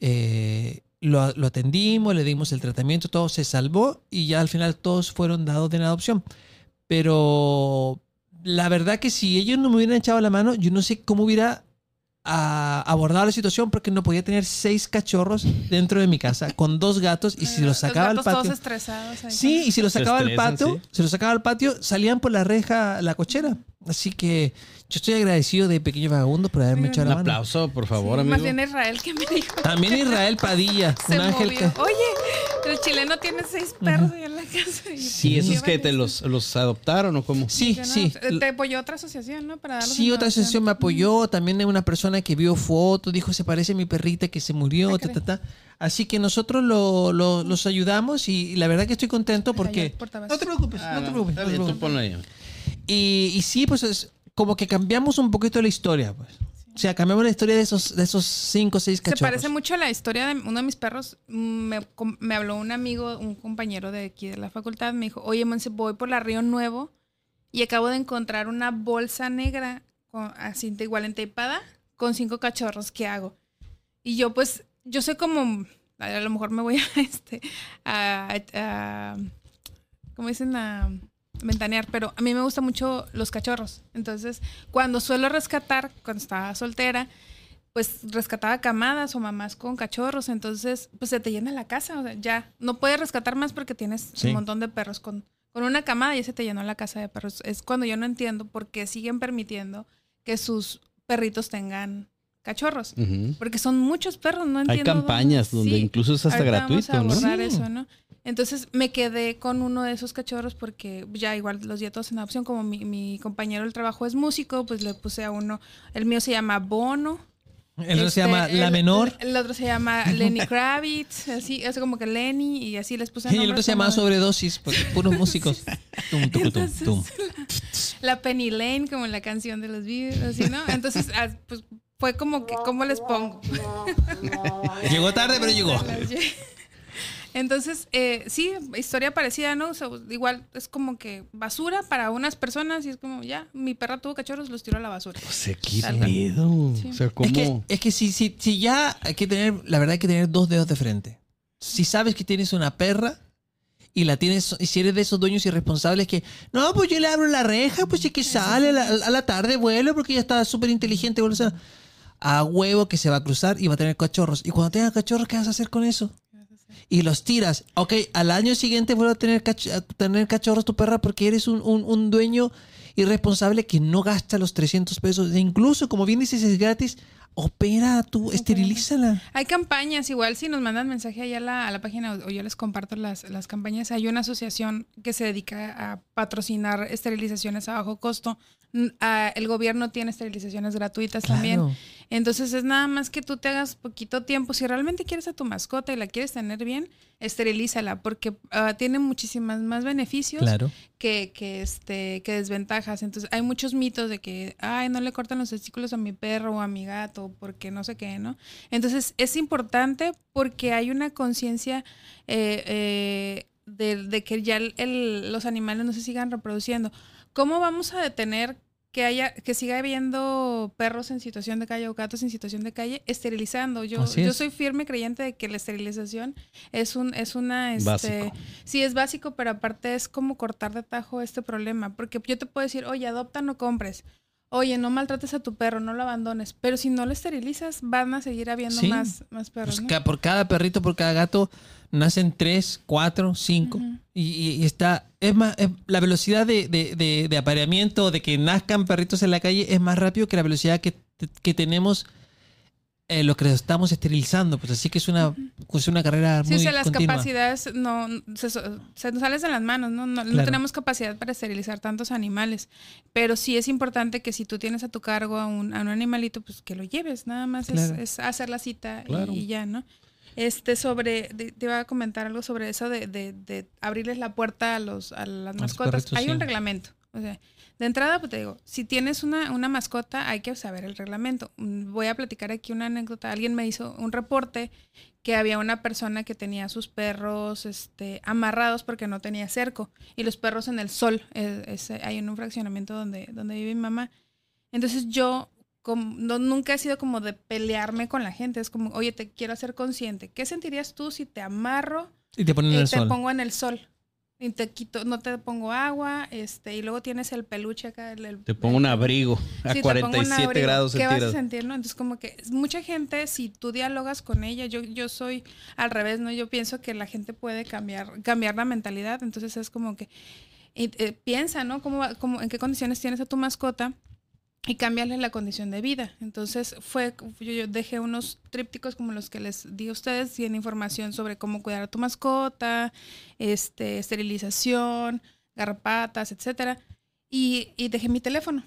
[SPEAKER 4] eh, lo, lo atendimos, le dimos el tratamiento, todo se salvó y ya al final todos fueron dados en adopción. Pero la verdad que si ellos no me hubieran echado la mano, yo no sé cómo hubiera ah, abordado la situación porque no podía tener seis cachorros dentro de mi casa con dos gatos y si los sacaba al patio...
[SPEAKER 3] todos estresados. ahí.
[SPEAKER 4] Sí, y si lo
[SPEAKER 1] Se
[SPEAKER 4] sacaba al patio,
[SPEAKER 1] sí.
[SPEAKER 4] se lo sacaba al patio, salían por la reja, la cochera. Así que yo estoy agradecido de Pequeño Vagabundo por haberme
[SPEAKER 3] Sí,
[SPEAKER 4] echado
[SPEAKER 1] Un
[SPEAKER 4] la mano.
[SPEAKER 1] aplauso, por favor,
[SPEAKER 3] Sí,
[SPEAKER 1] amigo.
[SPEAKER 3] Más bien Israel que me dijo.
[SPEAKER 4] También Israel Padilla,
[SPEAKER 3] Se
[SPEAKER 4] un ángel
[SPEAKER 3] movió.
[SPEAKER 4] que...
[SPEAKER 3] Oye, el chileno tiene seis perros ahí en la casa. Y-
[SPEAKER 1] Sí, esos que te los, los adoptaron o cómo?
[SPEAKER 4] Sí,
[SPEAKER 3] no,
[SPEAKER 4] sí.
[SPEAKER 3] Te apoyó otra asociación, ¿no? Para
[SPEAKER 4] Sí, otra asociación me apoyó. También hay una persona que vio fotos, dijo, se parece a mi perrita que se murió,
[SPEAKER 3] Ah,
[SPEAKER 4] ta, ta, ta. Así que nosotros lo- lo- los ayudamos y, y la verdad que estoy contento porque...
[SPEAKER 3] Ay, portavasos.
[SPEAKER 4] No te preocupes,
[SPEAKER 1] Ah,
[SPEAKER 4] no te preocupes.
[SPEAKER 1] está
[SPEAKER 4] no te
[SPEAKER 1] bien,
[SPEAKER 4] preocupes.
[SPEAKER 1] tú ponlo ahí.
[SPEAKER 4] Y, y sí, pues es como que cambiamos un poquito la historia, pues. O sea, cambiamos la historia de esos, de esos cinco o seis
[SPEAKER 3] Se
[SPEAKER 4] cachorros.
[SPEAKER 3] parece mucho a la historia de uno de mis perros. Me, me habló un amigo, un compañero de aquí de la facultad. Me dijo, oye, Monse, voy por la Río Nuevo y acabo de encontrar una bolsa negra con, así de igual entapada con cinco cachorros. ¿Qué hago? Y yo, pues, yo soy como, a lo mejor me voy a, este, a, a- ¿cómo dicen? A ventanear, pero a mí me gustan mucho los cachorros. Entonces, cuando suelo rescatar, cuando estaba soltera, pues rescataba camadas o mamás con cachorros, entonces pues se te llena la casa, o sea, ya no puedes rescatar más porque tienes
[SPEAKER 4] Sí.
[SPEAKER 3] un montón de perros con, con una camada y se te llenó la casa de perros. Es cuando yo no entiendo por qué siguen permitiendo que sus perritos tengan cachorros, porque son muchos perros, no entiendo.
[SPEAKER 1] Hay
[SPEAKER 3] dónde-
[SPEAKER 1] campañas donde
[SPEAKER 3] Sí.
[SPEAKER 1] incluso es hasta
[SPEAKER 3] Ahorita
[SPEAKER 1] gratuito,
[SPEAKER 3] vamos a
[SPEAKER 1] ¿no?
[SPEAKER 4] Sí.
[SPEAKER 3] eso, ¿no? Entonces me quedé con uno de esos cachorros porque ya igual los di todos en adopción. Como mi, mi compañero del trabajo es músico, pues le puse a uno. El mío se llama Bono.
[SPEAKER 4] El otro se
[SPEAKER 3] Este,
[SPEAKER 4] llama La
[SPEAKER 3] el-
[SPEAKER 4] Menor
[SPEAKER 3] El, otro se llama Lenny Kravitz, así, es como que Lenny y así les puse
[SPEAKER 4] y el otro se llama Sobredosis, porque puros músicos. Tum, tum,
[SPEAKER 3] Entonces,
[SPEAKER 4] tum.
[SPEAKER 3] La Penny Lane, como en la canción de los Beatles, así, ¿no? Entonces, ah, pues fue como que, ¿cómo les pongo?
[SPEAKER 4] Llegó tarde, pero llegó.
[SPEAKER 3] Entonces, eh, sí, historia parecida, ¿no? O sea, igual es como que basura para unas personas y es como, ya, mi perra tuvo cachorros, los tiró a la basura.
[SPEAKER 1] O sea, qué.
[SPEAKER 3] Sí.
[SPEAKER 1] O sea, ¿cómo?
[SPEAKER 4] Es que, es que si, si, si ya hay que tener, la verdad hay que tener dos dedos de frente. Si sabes que tienes una perra y la tienes, y si eres de esos dueños irresponsables que, no, pues yo le abro la reja, pues es que sale a la, a la tarde, vuelve porque ya está súper inteligente. vuelve a- A huevo que se va a cruzar y va a tener cachorros. Y cuando tenga cachorros, ¿qué vas a hacer con eso? Y los tiras. Ok, al año siguiente vuelve a tener, cach- a tener cachorros tu perra porque eres un, un- un dueño irresponsable que no gasta los 300 pesos. E incluso, como bien dices, es gratis. Opera tú, esterilízala.
[SPEAKER 3] Hay campañas, igual si nos mandan mensaje allá a la, a la página o, o yo les comparto las, las campañas, hay una asociación que se dedica a patrocinar esterilizaciones a bajo costo. El gobierno tiene esterilizaciones gratuitas también.
[SPEAKER 4] Claro.
[SPEAKER 3] Entonces es nada más que tú te hagas poquito tiempo. Si realmente quieres a tu mascota y la quieres tener bien, esterilízala porque ah, tiene muchísimas más beneficios
[SPEAKER 4] Claro.
[SPEAKER 3] que, que, este, que desventajas. Entonces, hay muchos mitos de que, ay, no le cortan los testículos a mi perro o a mi gato, porque no sé qué, ¿no? Entonces, es importante porque hay una conciencia eh, eh, de, de que ya el- el- los animales no se sigan reproduciendo. ¿Cómo vamos a detener que haya, que siga habiendo perros en situación de calle o gatos en situación de calle esterilizando? Yo, yo soy firme creyente de que la esterilización es un, es una este,
[SPEAKER 1] Básico.
[SPEAKER 3] Sí, es básico, pero aparte es como cortar de tajo este problema. Porque yo te puedo decir, oye, adopta, no compres. Oye, no maltrates a tu perro, no lo abandones. Pero si no lo esterilizas, van a seguir habiendo
[SPEAKER 4] Sí.
[SPEAKER 3] más, más perros.
[SPEAKER 4] Pues
[SPEAKER 3] ¿no?
[SPEAKER 4] ca- por cada perrito, por cada gato, nacen tres, cuatro, cinco. Y- y está. Es más, es- la velocidad de, de, de- de apareamiento, de que nazcan perritos en la calle, es más rápido que la velocidad que, que tenemos eh, lo que estamos esterilizando, pues así que es una, es una carrera
[SPEAKER 3] Sí,
[SPEAKER 4] muy
[SPEAKER 3] o sea, las
[SPEAKER 4] continua.
[SPEAKER 3] capacidades no se, se nos salen de las manos, ¿no? No, no tenemos capacidad para esterilizar tantos animales. Pero sí es importante que si tú tienes a tu cargo a un, a un animalito, pues que lo lleves. Nada más es-
[SPEAKER 4] Claro.
[SPEAKER 3] es, hacer la cita y-
[SPEAKER 1] Claro.
[SPEAKER 3] y, ya, ¿no? Este, sobre, te iba a comentar algo sobre eso de, de- de abrirles la puerta a, los, a las
[SPEAKER 4] los
[SPEAKER 3] mascotas. Hay un
[SPEAKER 4] sí.
[SPEAKER 3] reglamento. O sea, de entrada, pues te digo, si tienes una, una mascota, hay que saber el reglamento. Mm, Voy a platicar aquí una anécdota. Alguien me hizo un reporte que había una persona que tenía a sus perros este, amarrados porque no tenía cerco y los perros en el sol. eh, ese- hay en un fraccionamiento donde, donde vive mi mamá. Entonces yo como- no, nunca he sido como de pelearme con la gente. Es como, oye, te quiero hacer consciente. ¿Qué sentirías tú si te amarro
[SPEAKER 4] Y te ponen
[SPEAKER 3] y
[SPEAKER 4] en el
[SPEAKER 3] te
[SPEAKER 4] sol.
[SPEAKER 3] pongo en el sol? Y te quito, no te pongo agua, este, y luego tienes el peluche acá. el- el-
[SPEAKER 1] Te pongo un abrigo a
[SPEAKER 3] Sí, te pongo un
[SPEAKER 1] 47
[SPEAKER 3] abrigo.
[SPEAKER 1] grados
[SPEAKER 3] ¿Qué vas a sentir, no? Entonces, como que mucha gente, si tú dialogas con ella, yo, yo soy al revés, ¿no? Yo pienso que la gente puede cambiar, cambiar la mentalidad. Entonces, es como que y, eh, piensa, ¿no? ¿Cómo, cómo, ¿En qué condiciones tienes a tu mascota? Y cambiarle la condición de vida. Entonces, fue, yo, yo dejé unos trípticos como los que les di a ustedes, tienen información sobre cómo cuidar a tu mascota, este, esterilización, garrapatas, etcétera. Y, y dejé mi teléfono.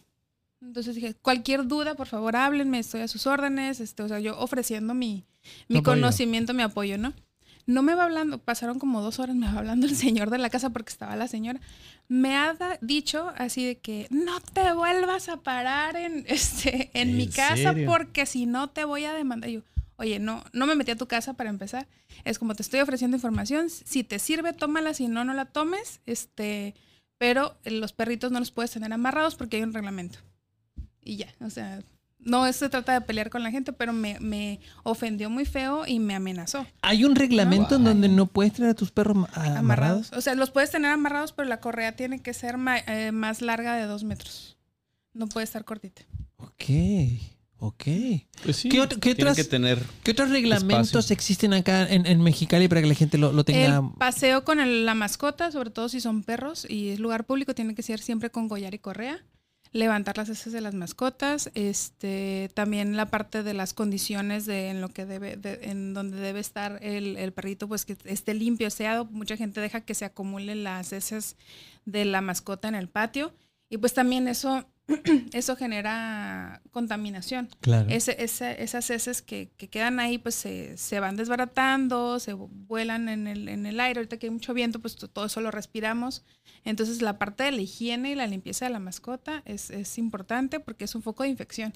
[SPEAKER 3] Entonces dije, cualquier duda, por favor, háblenme, estoy a sus órdenes. Este, o sea, yo ofreciendo mi, mi
[SPEAKER 4] Apoyo.
[SPEAKER 3] conocimiento, mi apoyo, ¿no? No me va hablando, pasaron como dos horas, me va hablando el señor de la casa porque estaba la señora. Me ha da- dicho así de que no te vuelvas a parar en, este, en,
[SPEAKER 1] ¿En
[SPEAKER 3] mi casa
[SPEAKER 1] serio?
[SPEAKER 3] porque si no te voy a demandar. Y yo, oye, no, no me metí a tu casa para empezar. Es como te estoy ofreciendo información. Si te sirve, tómala. Si no, no la tomes. Este, pero los perritos no los puedes tener amarrados porque hay un reglamento. Y ya, o sea, no se trata de pelear con la gente, pero me, me ofendió muy feo y me amenazó.
[SPEAKER 4] Hay un reglamento en donde no puedes traer a tus perros ma-
[SPEAKER 3] Amarrados.
[SPEAKER 4] amarrados.
[SPEAKER 3] O sea, los puedes tener amarrados, pero la correa tiene que ser ma- eh, más larga de dos metros. No puede estar cortita.
[SPEAKER 4] Ok, ok.
[SPEAKER 1] Pues sí,
[SPEAKER 4] ¿Qué otro- qué
[SPEAKER 1] tiene
[SPEAKER 4] otras-
[SPEAKER 1] que tener
[SPEAKER 4] ¿Qué otros reglamentos
[SPEAKER 1] Espacio.
[SPEAKER 4] existen acá en, en Mexicali para que la gente lo, lo tenga?
[SPEAKER 3] El paseo con el- la mascota, sobre todo si son perros y es lugar público, tiene que ser siempre con collar y correa. Levantar las heces de las mascotas, este, también la parte de las condiciones de en lo que debe, de- en donde debe estar el, el perrito, pues que esté limpio, aseado. Mucha gente deja que se acumulen las heces de la mascota en el patio y pues también eso, eso genera contaminación.
[SPEAKER 4] Claro.
[SPEAKER 3] Ese, ese- esas heces que, que quedan ahí, pues se, se van desbaratando, se vuelan en el, en el aire. Ahorita que hay mucho viento, pues to- todo eso lo respiramos. Entonces, la parte de la higiene y la limpieza de la mascota es, es importante porque es un foco de infección.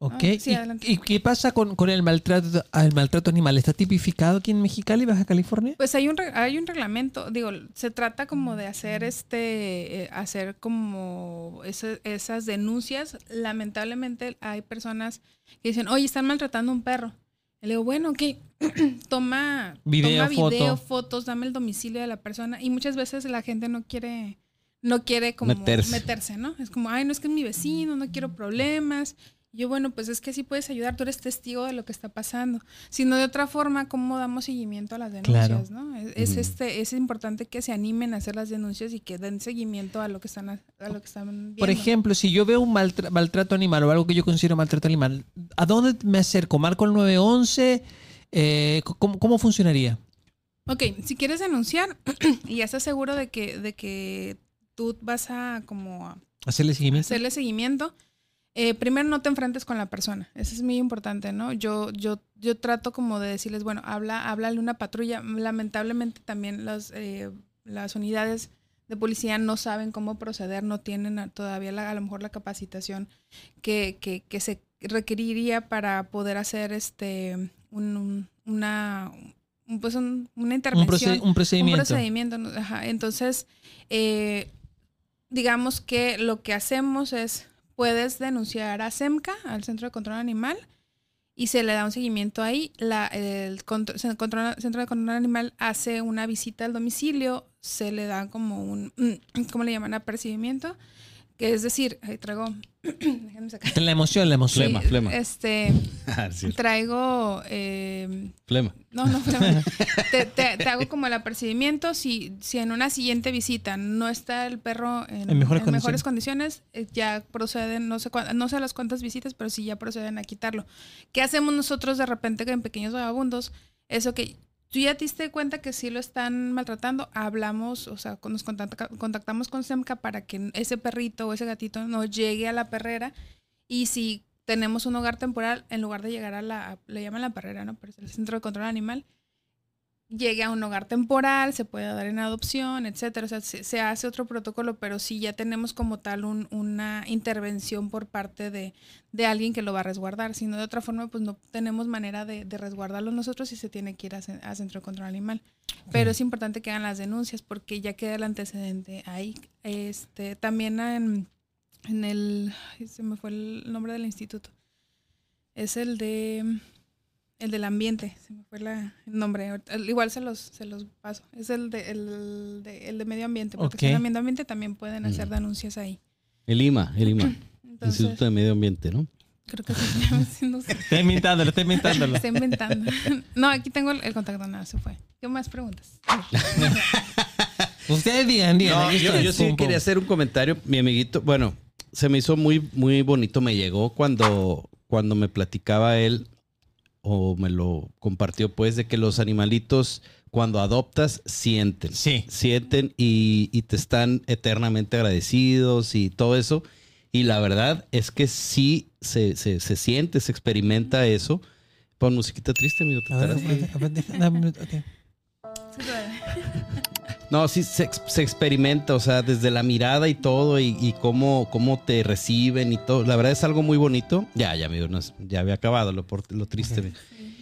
[SPEAKER 4] Ok.
[SPEAKER 3] Ah, sí,
[SPEAKER 4] ¿Y-
[SPEAKER 3] adelante.
[SPEAKER 4] ¿Y, qué pasa con, con el maltrato el maltrato animal? ¿Está tipificado aquí en Mexicali, Baja California?
[SPEAKER 3] Pues hay un, re- hay un reglamento, digo, se trata como de hacer este, eh, hacer como ese- esas denuncias. Lamentablemente hay personas que dicen, oye, están maltratando a un perro. Y le digo, bueno, ok, toma,
[SPEAKER 4] Video,
[SPEAKER 3] toma video,
[SPEAKER 4] foto.
[SPEAKER 3] fotos, dame el domicilio de la persona. Y muchas veces la gente no quiere, no quiere como
[SPEAKER 1] Meterse.
[SPEAKER 3] meterse, ¿no? Es como, ay, no es que es mi vecino, no quiero problemas. Yo, bueno, pues es que sí puedes ayudar, tú eres testigo de lo que está pasando. Si no de otra forma, ¿cómo damos seguimiento a las denuncias?
[SPEAKER 4] Claro.
[SPEAKER 3] ¿no? Es, este, es importante que se animen a hacer las denuncias y que den seguimiento a lo que están, a, lo que están viendo.
[SPEAKER 4] Por ejemplo, si yo veo un maltra- maltrato animal o algo que yo considero maltrato animal, ¿a dónde me acerco? ¿Marco el 911? Eh, ¿cómo, ¿Cómo funcionaría?
[SPEAKER 3] Ok, si quieres denunciar y ya estás seguro de que, de que tú vas a como a
[SPEAKER 4] ¿Hacerle seguimiento?
[SPEAKER 3] hacerle seguimiento, eh, primero no te enfrentes con la persona. Eso es muy importante, ¿no? Yo, yo, yo trato como de decirles, bueno, habla, háblale una patrulla. Lamentablemente también las, eh, las unidades de policía no saben cómo proceder, no tienen todavía la- a lo mejor la capacitación que, que, que se requeriría para poder hacer este un, un- una un- pues un- una
[SPEAKER 4] Un,
[SPEAKER 3] intervención
[SPEAKER 4] un procedimiento.
[SPEAKER 3] un procedimiento. Entonces, eh, digamos que lo que hacemos es, puedes denunciar a SEMCA, al Centro de Control Animal, y se le da un seguimiento ahí. La, el contro- se- control- Centro de Control Animal hace una visita al domicilio, se le da como un, ¿cómo le llaman? Apercibimiento, Que es decir, ahí traigo. déjenme sacar.
[SPEAKER 4] La emoción, la emoción.
[SPEAKER 1] Flema,
[SPEAKER 3] Sí,
[SPEAKER 1] flema.
[SPEAKER 3] Este,
[SPEAKER 1] Ah,
[SPEAKER 3] traigo. eh,
[SPEAKER 1] flema.
[SPEAKER 3] no, no, flema. te, te- te hago como el apercibimiento. Si, si en una siguiente visita no está el perro en,
[SPEAKER 4] En mejores
[SPEAKER 3] en mejores condiciones, eh, ya proceden, no sé, no sé las cuántas visitas, pero sí ya proceden a quitarlo. ¿Qué hacemos nosotros de repente que en pequeños vagabundos? Eso que tú ya te diste cuenta que sí lo están maltratando, hablamos, o sea, nos contacta- contactamos con SEMCA para que ese perrito o ese gatito no llegue a la perrera y si tenemos un hogar temporal, en lugar de llegar a la, le llaman la perrera, ¿no? Pero es el centro de control animal, llegue a un hogar temporal, se puede dar en adopción, etcétera. O sea, se, se hace otro protocolo, pero sí ya tenemos como tal un- una intervención por parte de, de alguien que lo va a resguardar. Si no, de otra forma, pues no tenemos manera de, de resguardarlo nosotros y se tiene que ir a, ce- a centro de control animal. Pero es importante que hagan las denuncias porque ya queda el antecedente ahí. Este, también en, en el, se me fue el nombre del instituto. Es el de el del ambiente, se me fue la- el nombre. El- Igual se los, se los paso. Es el de, el de, el de medio ambiente. Porque
[SPEAKER 4] Ok.
[SPEAKER 3] si en medio ambiente también pueden hacer
[SPEAKER 1] Mm.
[SPEAKER 3] denuncias ahí.
[SPEAKER 1] El IMA, el IMA.
[SPEAKER 3] Entonces,
[SPEAKER 1] Instituto de Medio Ambiente, ¿no?
[SPEAKER 3] creo que sí se llama así, no sé.
[SPEAKER 4] Está inventándolo, está inventándolo.
[SPEAKER 3] Está inventando. No, aquí tengo el, el contacto, nada, se fue. ¿Qué más preguntas?
[SPEAKER 4] Ustedes digan, digan.
[SPEAKER 1] No, yo,
[SPEAKER 4] estoy.
[SPEAKER 1] yo sí
[SPEAKER 4] Pum, pum.
[SPEAKER 1] quería hacer un comentario. Mi amiguito, bueno, se me hizo muy, muy bonito. Me llegó cuando, cuando me platicaba él o me lo compartió, pues, de que los animalitos, cuando adoptas, sienten.
[SPEAKER 4] Sí.
[SPEAKER 1] Sienten y, y te están eternamente agradecidos y todo eso. Y la verdad es que sí se, se, se siente, se experimenta eso. Pon musiquita triste, amigo. te No, sí, se, se experimenta, o sea, desde la mirada y todo, y, y cómo, cómo te reciben y todo. La verdad es algo muy bonito. Ya, ya, amigo, no ya había acabado lo, por- lo triste.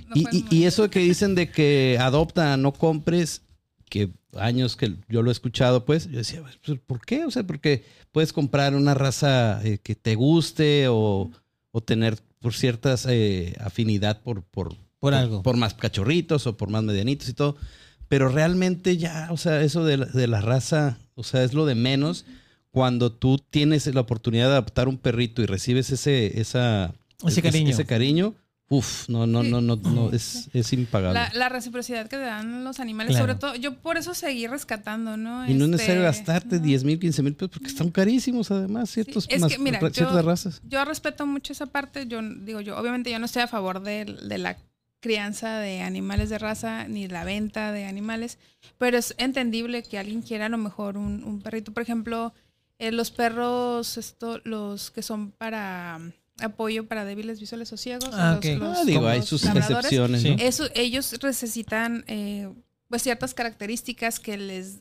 [SPEAKER 3] No
[SPEAKER 1] Y, y- eso que dicen de que adopta, no compres, que años que yo lo he escuchado, pues, yo decía, pues, ¿por qué? O sea, porque puedes comprar una raza eh, que te guste o, o tener por ciertas eh, afinidad por, por,
[SPEAKER 4] Por algo.
[SPEAKER 1] por más cachorritos o por más medianitos y todo. Pero realmente ya, o sea, eso de la, de la raza, o sea, es lo de menos cuando tú tienes la oportunidad de adoptar un perrito y recibes ese, esa,
[SPEAKER 4] Ese cariño.
[SPEAKER 1] Ese cariño, uf, no, no, no, no, no, es, es impagable.
[SPEAKER 3] La, la reciprocidad que te dan los animales,
[SPEAKER 4] Claro.
[SPEAKER 3] sobre todo, yo por eso seguí rescatando, ¿no?
[SPEAKER 1] y no es
[SPEAKER 3] Este,
[SPEAKER 1] necesario gastarte
[SPEAKER 3] no.
[SPEAKER 1] 10 mil, 15 mil pesos porque están carísimos además ciertos,
[SPEAKER 3] es
[SPEAKER 1] más-
[SPEAKER 3] que, mira,
[SPEAKER 1] ra-
[SPEAKER 3] yo-
[SPEAKER 1] ciertas razas.
[SPEAKER 3] Yo respeto mucho esa parte. Yo digo, yo obviamente yo no estoy a favor de, de la crianza de animales de raza ni la venta de animales, pero es entendible que alguien quiera a lo mejor un, un perrito. Por ejemplo, eh, los perros, esto, los que son para um, apoyo para débiles visuales o ciegos.
[SPEAKER 4] Ah,
[SPEAKER 3] los-
[SPEAKER 4] ok.
[SPEAKER 3] los-
[SPEAKER 1] Ah, digo, hay sus excepciones,
[SPEAKER 4] Sí.
[SPEAKER 1] ¿no?
[SPEAKER 3] eso, ellos necesitan eh, pues ciertas características que les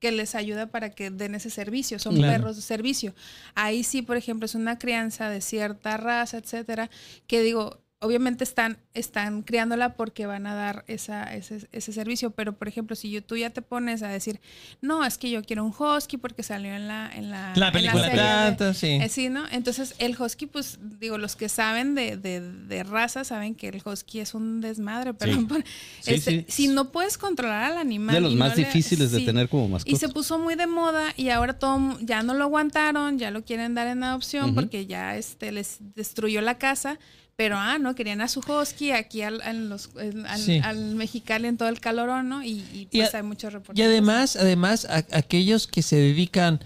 [SPEAKER 3] que les ayuda para que den ese servicio, son
[SPEAKER 4] Claro.
[SPEAKER 3] perros de servicio. Ahí sí, por ejemplo, es una crianza de cierta raza, etcétera, que digo, obviamente están, están criándola porque van a dar esa, ese, ese servicio, pero por ejemplo, si yo, tú ya te pones a decir, no, es que yo quiero un husky porque salió en la, en la,
[SPEAKER 4] La
[SPEAKER 3] en
[SPEAKER 4] película
[SPEAKER 3] de-
[SPEAKER 4] sí.
[SPEAKER 3] eh, sí, ¿no? Entonces, el husky, pues, digo, los que saben de, de, de raza saben que el husky es un desmadre, pero
[SPEAKER 1] Sí.
[SPEAKER 3] por-
[SPEAKER 1] Sí,
[SPEAKER 3] este, si no puedes controlar al animal.
[SPEAKER 1] De los
[SPEAKER 3] y
[SPEAKER 1] más
[SPEAKER 3] no le-
[SPEAKER 1] difíciles de tener como
[SPEAKER 3] Y
[SPEAKER 1] mascota.
[SPEAKER 3] se puso muy de moda y ahora todo ya no lo aguantaron, ya lo quieren dar en adopción porque ya este les destruyó la casa. Pero, ah, no, querían a su husky aquí al, al, los, el- al,
[SPEAKER 4] Sí.
[SPEAKER 3] al mexicali en todo el calorón, ¿no? Y, y,
[SPEAKER 4] Y
[SPEAKER 3] pues
[SPEAKER 4] a-
[SPEAKER 3] hay muchos reportes.
[SPEAKER 4] Y además, además, a- aquellos que se dedican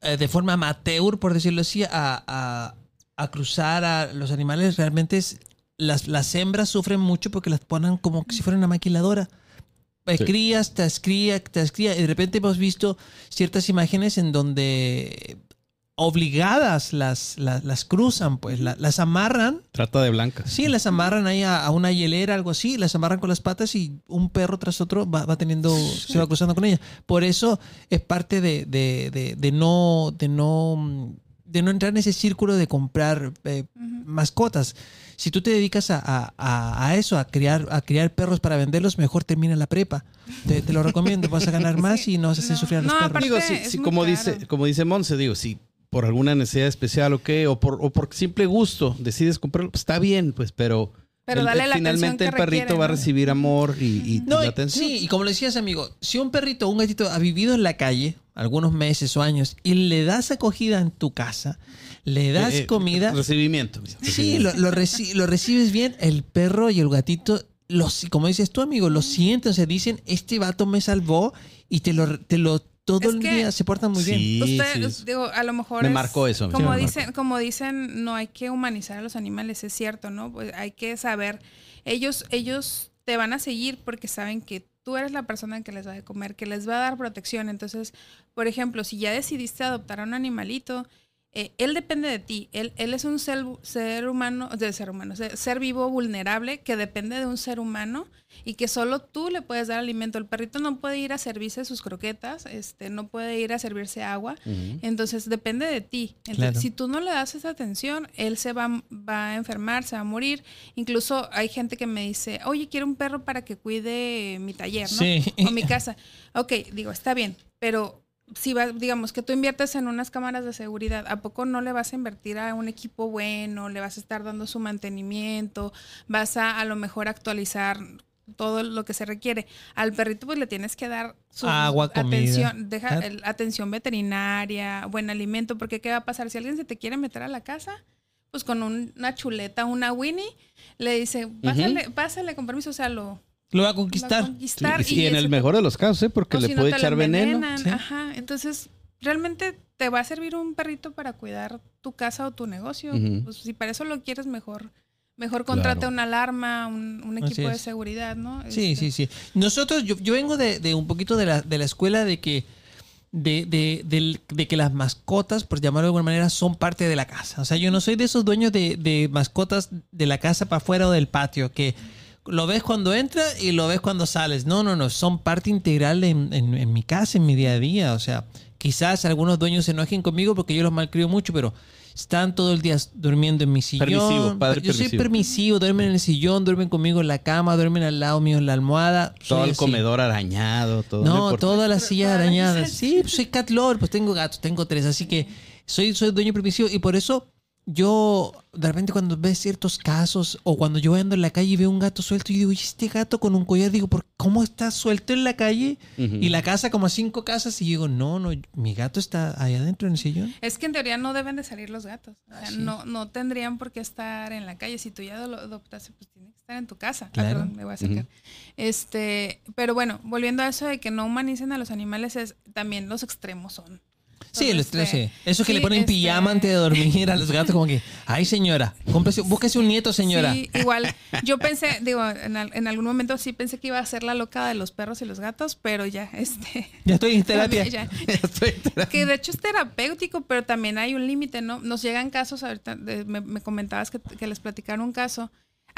[SPEAKER 4] eh, de forma amateur, por decirlo así, a, a- a cruzar a los animales, realmente es, las, las hembras sufren mucho porque las ponen como si fuera una maquiladora. Eh,
[SPEAKER 1] Sí.
[SPEAKER 4] Crías, tras cría, tras cría. Y de repente hemos visto ciertas imágenes en donde obligadas las, las, las cruzan, pues la- las amarran
[SPEAKER 1] Trata de blancas.
[SPEAKER 4] Sí, las amarran ahí a, a una hielera, algo así, las amarran con las patas y un perro tras otro va, va teniendo, se va cruzando con ella. Por eso es parte de, de, de, de no, de no, de no entrar en ese círculo de comprar eh, mascotas. Si tú te dedicas a, a- a- a eso, a criar, a criar perros para venderlos, mejor termina la prepa. Te, te lo recomiendo, vas a ganar más
[SPEAKER 3] Sí,
[SPEAKER 4] y no vas a hacer
[SPEAKER 3] no,
[SPEAKER 4] sufrir a los
[SPEAKER 3] no,
[SPEAKER 4] perros.
[SPEAKER 3] aparte-
[SPEAKER 1] Digo, como
[SPEAKER 3] caro.
[SPEAKER 1] dice, como dice Monse, digo, si por alguna necesidad especial o qué, o por, o por simple gusto decides comprarlo, pues está bien, pues, pero
[SPEAKER 3] Pero
[SPEAKER 1] El-
[SPEAKER 3] dale
[SPEAKER 1] el-
[SPEAKER 3] la
[SPEAKER 1] finalmente
[SPEAKER 3] atención
[SPEAKER 1] el perrito
[SPEAKER 3] requiere,
[SPEAKER 1] va a
[SPEAKER 3] ¿no?
[SPEAKER 1] recibir amor y, y
[SPEAKER 4] No, y-
[SPEAKER 1] atención.
[SPEAKER 4] sí, y como le decías, amigo, si un perrito o un gatito ha vivido en la calle algunos meses o años y le das acogida en tu casa, le das
[SPEAKER 1] Eh, eh,
[SPEAKER 4] comida,
[SPEAKER 1] Recibimiento.
[SPEAKER 4] sí, lo, lo reci- lo recibes bien, el perro y el gatito, los, como dices tú, amigo, lo sienten, o sea, dicen, este vato me salvó y te lo, te lo todo
[SPEAKER 3] Es
[SPEAKER 4] el
[SPEAKER 3] que-
[SPEAKER 4] día se portan muy bien.
[SPEAKER 1] Sí,
[SPEAKER 3] Ustedes,
[SPEAKER 1] sí.
[SPEAKER 3] digo, a lo mejor.
[SPEAKER 1] Me
[SPEAKER 3] es-
[SPEAKER 1] marcó eso,
[SPEAKER 3] Como dicen, como dicen, no hay que humanizar a los animales, es cierto, ¿no? Pues hay que saber. Ellos, ellos te van a seguir porque saben que tú eres la persona que les va a comer, que les va a dar protección. Entonces, por ejemplo, si ya decidiste adoptar a un animalito, eh, él depende de ti. Él, él es un ser, ser humano, de ser humano, ser, ser vivo vulnerable que depende de un ser humano y que solo tú le puedes dar alimento. El perrito no puede ir a servirse sus croquetas, este, no puede ir a servirse agua. Entonces depende de ti. Entonces,
[SPEAKER 4] Claro.
[SPEAKER 3] Si tú no le das esa atención, él se va, va a enfermar, se va a morir. Incluso hay gente que me dice, oye, quiero un perro para que cuide mi taller, ¿no?
[SPEAKER 4] Sí.
[SPEAKER 3] O mi casa. Ok, digo, está bien, pero si va, digamos que tú inviertes en unas cámaras de seguridad, ¿a poco no le vas a invertir a un equipo bueno? ¿Le vas a estar dando su mantenimiento? ¿Vas a a lo mejor actualizar todo lo que se requiere? Al perrito pues le tienes que dar su
[SPEAKER 4] Agua, comida.
[SPEAKER 3] atención, deja,
[SPEAKER 4] Claro.
[SPEAKER 3] el- atención veterinaria, buen alimento, porque ¿qué va a pasar? Si alguien se te quiere meter a la casa, pues con un- una chuleta, una Winnie, le dice, pásale, pásale con permiso, o sea, lo,
[SPEAKER 4] Lo va a
[SPEAKER 3] lo va a
[SPEAKER 4] conquistar.
[SPEAKER 1] Sí, y en el mejor de los casos, ¿eh? porque le
[SPEAKER 3] si
[SPEAKER 1] puede echar veneno.
[SPEAKER 4] Sí.
[SPEAKER 3] Ajá. Entonces, realmente te va a servir un perrito para cuidar tu casa o tu negocio. Pues si para eso lo quieres mejor, mejor contrata
[SPEAKER 1] Claro.
[SPEAKER 3] una alarma, un, equipo de seguridad, ¿no?
[SPEAKER 4] Sí,
[SPEAKER 3] Este,
[SPEAKER 4] sí, sí. Nosotros, yo, yo vengo de, de un poquito de la, de la escuela de que de, de, del- de que las mascotas, por llamarlo de alguna manera, son parte de la casa. O sea, yo no soy de esos dueños de, de mascotas de la casa para afuera o del patio, que lo ves cuando entra y lo ves cuando sales. No, no, no, son parte integral en, en- en mi casa, en mi día a día. O sea, quizás algunos dueños se enojen conmigo porque yo los malcrio mucho, pero están todo el día durmiendo en mi sillón.
[SPEAKER 1] Permisivo, padre
[SPEAKER 4] yo soy
[SPEAKER 1] permisivo.
[SPEAKER 4] duermen en el sillón, duermen conmigo en la cama, duermen al lado mío en la almohada.
[SPEAKER 1] Todo
[SPEAKER 4] Soy
[SPEAKER 1] el
[SPEAKER 4] así.
[SPEAKER 1] comedor arañado, todo.
[SPEAKER 4] No, todas las sillas arañadas. Sí, pues soy cat lover, pues tengo gatos, tengo tres, así que soy, soy dueño permisivo y por eso yo de repente cuando ves ciertos casos o cuando yo ando en la calle y veo un gato suelto y digo, ¿y este gato con un collar? Digo, ¿por cómo está suelto en la calle? Y la casa como a cinco casas y digo, no, no, mi gato está allá adentro en el sillón.
[SPEAKER 3] Es que en teoría no deben de salir los gatos. O sea,
[SPEAKER 4] Ah, sí.
[SPEAKER 3] no, no tendrían por qué estar en la calle. Si tú ya lo adoptaste, pues tiene que estar en tu casa. Ah,
[SPEAKER 4] Claro.
[SPEAKER 3] perdón, me voy a sacar.
[SPEAKER 1] Ujú.
[SPEAKER 3] Este, pero bueno, volviendo a eso de que no humanicen a los animales, es también los extremos son.
[SPEAKER 4] Sí, el estrés, sí. Eso que
[SPEAKER 3] sí,
[SPEAKER 4] le ponen
[SPEAKER 3] este-
[SPEAKER 4] pijama antes de dormir a los gatos, como que, ay señora, cómprese, búsquese un nieto, señora.
[SPEAKER 3] Sí, igual. Yo pensé, digo, en, al- en algún momento sí pensé que iba a ser la loca de los perros y los gatos, pero ya, este.
[SPEAKER 4] Ya estoy en terapia.
[SPEAKER 3] ya.
[SPEAKER 1] Ya estoy enterado.
[SPEAKER 3] Que de hecho es terapéutico, pero también hay un límite, ¿no? Nos llegan casos, ahorita de- me, me comentabas que, que les platicaron un caso.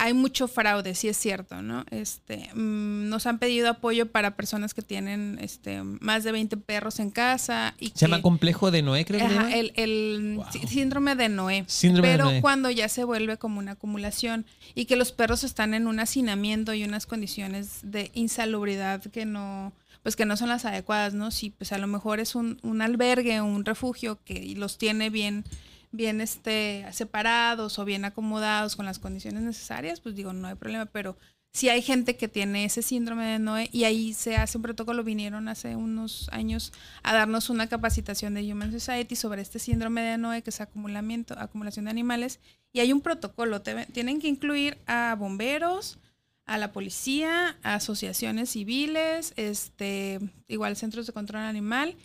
[SPEAKER 3] Hay mucho fraude, sí es cierto, ¿no? Este, mm, nos han pedido apoyo para personas que tienen este, más de 20 perros en casa. Y
[SPEAKER 4] Se llama complejo de Noé, creo
[SPEAKER 3] Ajá, el, el sí- síndrome de Noé.
[SPEAKER 4] Síndrome de
[SPEAKER 3] pero
[SPEAKER 4] Noé.
[SPEAKER 3] cuando ya se vuelve como una acumulación y que los perros están en un hacinamiento y unas condiciones de insalubridad que no, pues que no son las adecuadas, ¿no? Si pues a lo mejor es un, un albergue, un refugio que los tiene bien, bien este, separados o bien acomodados con las condiciones necesarias, pues digo, no hay problema, pero si hay gente que tiene ese síndrome de Noé y ahí se hace un protocolo, vinieron hace unos años a darnos una capacitación de Human Society sobre este síndrome de Noé, que es acumulamiento, acumulación de animales, y hay un protocolo, tienen que incluir a bomberos, a la policía, a asociaciones civiles, este, igual centros de control animal.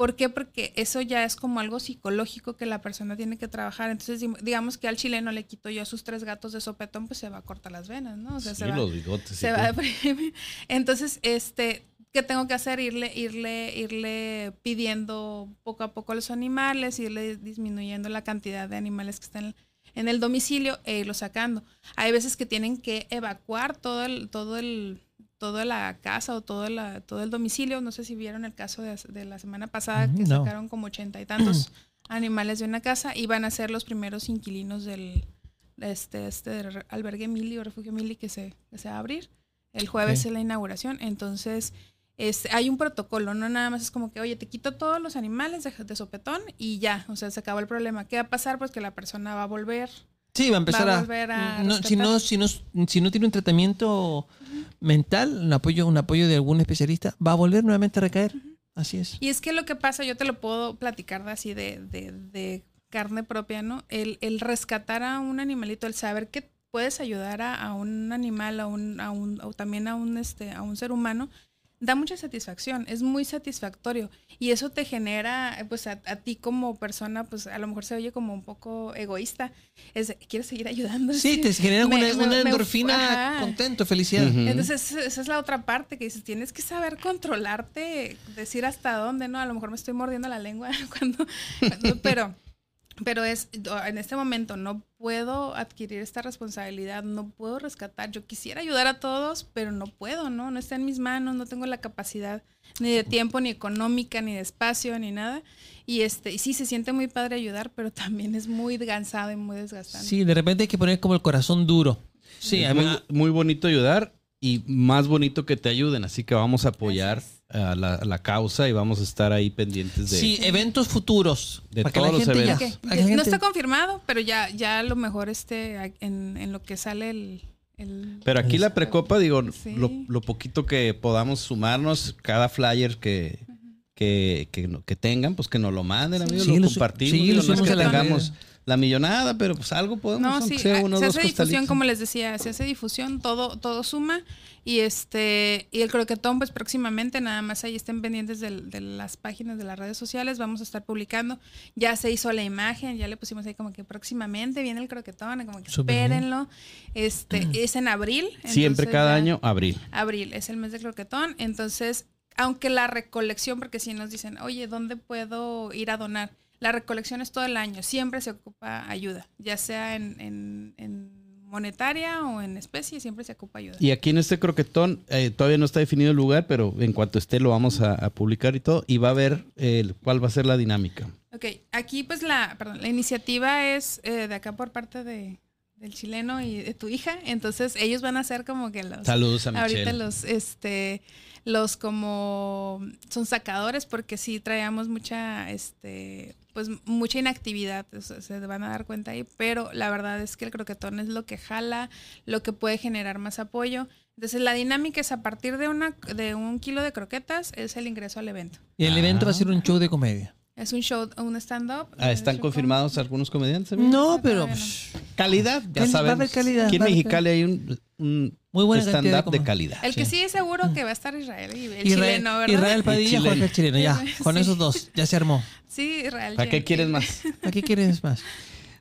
[SPEAKER 3] ¿Por qué? Porque eso ya es como algo psicológico que la persona tiene que trabajar. Entonces, digamos que al chileno le quito yo a sus tres gatos de sopetón, pues se va a cortar las venas, ¿no? O sea,
[SPEAKER 1] Sí,
[SPEAKER 3] se va,
[SPEAKER 1] los bigotes.
[SPEAKER 3] se va. Entonces, este, ¿qué tengo que hacer? Irle, irle, irle pidiendo poco a poco a los animales, irle disminuyendo la cantidad de animales que están en el domicilio e irlo sacando. Hay veces que tienen que evacuar todo el, todo el, toda la casa o todo, la, todo el domicilio. No sé si vieron el caso de, de la semana pasada que
[SPEAKER 4] no.
[SPEAKER 3] sacaron como ochenta y tantos animales de una casa y van a ser los primeros inquilinos del de este, este albergue Mili o refugio Mili que se, que se va a abrir. El jueves
[SPEAKER 4] Ok.
[SPEAKER 3] es la inauguración. Entonces, este, hay un protocolo, no nada más es como que, oye, te quito todos los animales de, de sopetón y ya, o sea, se acabó el problema. ¿Qué va a pasar? Pues que la persona va a volver
[SPEAKER 4] Sí, va a empezar
[SPEAKER 3] Va a volver a
[SPEAKER 4] no, si, no, si, no, si no tiene un tratamiento mental, un apoyo, un apoyo de algún especialista, va a volver nuevamente a recaer. Así es.
[SPEAKER 3] Y es que lo que pasa, yo te lo puedo platicar de así de, de, de carne propia, ¿no? El, el rescatar a un animalito, el saber que puedes ayudar a, a un animal, a un, a un, o también a un, este, a un ser humano, da mucha satisfacción, es muy satisfactorio. Y eso te genera, pues a, a ti como persona, pues a lo mejor se oye como un poco egoísta. Es, quieres seguir ayudando.
[SPEAKER 4] Sí, te genera
[SPEAKER 3] Me-
[SPEAKER 4] una,
[SPEAKER 3] me-
[SPEAKER 4] una
[SPEAKER 3] me-
[SPEAKER 4] endorfina contento, felicidad.
[SPEAKER 3] Entonces, esa es la otra parte que dices, tienes que saber controlarte, decir hasta dónde, ¿no? A lo mejor me estoy mordiendo la lengua cuando, cuando- pero, pero es, en este momento no puedo adquirir esta responsabilidad, no puedo rescatar. Yo quisiera ayudar a todos, pero no puedo, ¿no? No está en mis manos, no tengo la capacidad ni de tiempo, ni económica, ni de espacio, ni nada. Y este, y sí, se siente muy padre ayudar, pero también es muy cansado y muy desgastante.
[SPEAKER 4] Sí, de repente hay que poner como el corazón duro. Sí,
[SPEAKER 1] muy, muy bonito ayudar y más bonito que te ayuden. Así que vamos a apoyar a la, a la causa y vamos a estar ahí pendientes de.
[SPEAKER 4] sí, eventos futuros.
[SPEAKER 1] De
[SPEAKER 4] para que la
[SPEAKER 1] todos los
[SPEAKER 4] gente ya-
[SPEAKER 1] eventos.
[SPEAKER 3] Que-
[SPEAKER 4] la
[SPEAKER 3] no está confirmado, pero ya, ya a lo mejor este en, en lo que sale el, el-
[SPEAKER 1] Pero aquí la precopa, digo,
[SPEAKER 3] Sí.
[SPEAKER 1] lo, lo poquito que podamos sumarnos, cada flyer que, que, que, no- que tengan, pues que nos lo manden, amigos,
[SPEAKER 4] Sí,
[SPEAKER 1] lo compartimos.
[SPEAKER 4] sí, lo
[SPEAKER 1] no es que tengamos la millonada, pero pues algo podemos,
[SPEAKER 3] No, sí,
[SPEAKER 1] sea
[SPEAKER 3] ah,
[SPEAKER 1] uno
[SPEAKER 3] se hace difusión,
[SPEAKER 1] costalitos.
[SPEAKER 3] como les decía, se hace difusión, todo, todo suma. Y este, y el croquetón, pues próximamente, nada más ahí estén pendientes del- de, las páginas de las redes sociales, vamos a estar publicando. Ya se hizo la imagen, ya le pusimos ahí como que próximamente viene el croquetón, como que espérenlo. Este, es en abril.
[SPEAKER 1] Siempre cada
[SPEAKER 3] ya-
[SPEAKER 1] año, abril.
[SPEAKER 3] Abril es el mes de croquetón, entonces, aunque la recolección, porque si nos dicen, oye, ¿dónde puedo ir a donar? La recolección es todo el año, siempre se ocupa ayuda, ya sea en, en- en monetaria o en especie, siempre se ocupa ayuda.
[SPEAKER 1] Y aquí en este croquetón eh, todavía no está definido el lugar, pero en cuanto esté lo vamos a, a publicar y todo. Y va a ver el cuál va a ser la dinámica.
[SPEAKER 3] Ok, aquí pues la, perdón, la iniciativa es eh, de acá por parte de, del chileno y de tu hija, entonces ellos van a ser como que los...
[SPEAKER 1] Saludos a
[SPEAKER 3] Ahorita
[SPEAKER 1] Michelle.
[SPEAKER 3] los, este, los como son sacadores porque sí traíamos mucha, este, pues mucha inactividad, o sea, se van a dar cuenta ahí, pero la verdad es que el croquetón es lo que jala, lo que puede generar más apoyo. Entonces la dinámica es a partir de una, de un kilo de croquetas es el ingreso al evento.
[SPEAKER 4] Y el evento va a ser
[SPEAKER 1] Ah.
[SPEAKER 4] un show de comedia.
[SPEAKER 3] Es un show, un stand-up.
[SPEAKER 1] Ah, ¿Están confirmados algunos comediantes?
[SPEAKER 4] No, pero
[SPEAKER 3] no.
[SPEAKER 4] psh,
[SPEAKER 1] Calidad, ya
[SPEAKER 4] Va a
[SPEAKER 1] sabemos.
[SPEAKER 4] haber calidad,
[SPEAKER 1] Aquí en
[SPEAKER 4] va
[SPEAKER 1] Mexicali hay un, un
[SPEAKER 4] Muy buena cantidad de
[SPEAKER 1] stand-up de, calidad.
[SPEAKER 3] El que
[SPEAKER 4] Sí.
[SPEAKER 3] es seguro que va a estar Israel y el
[SPEAKER 4] Israel,
[SPEAKER 3] chileno, ¿verdad?
[SPEAKER 4] Israel Padilla,
[SPEAKER 1] chileno.
[SPEAKER 4] Jorge el chileno, ya.
[SPEAKER 3] Sí.
[SPEAKER 4] Con esos dos, ya se armó.
[SPEAKER 3] Sí, Israel.
[SPEAKER 1] ¿Para qué quieres más?
[SPEAKER 4] ¿A qué quieres más?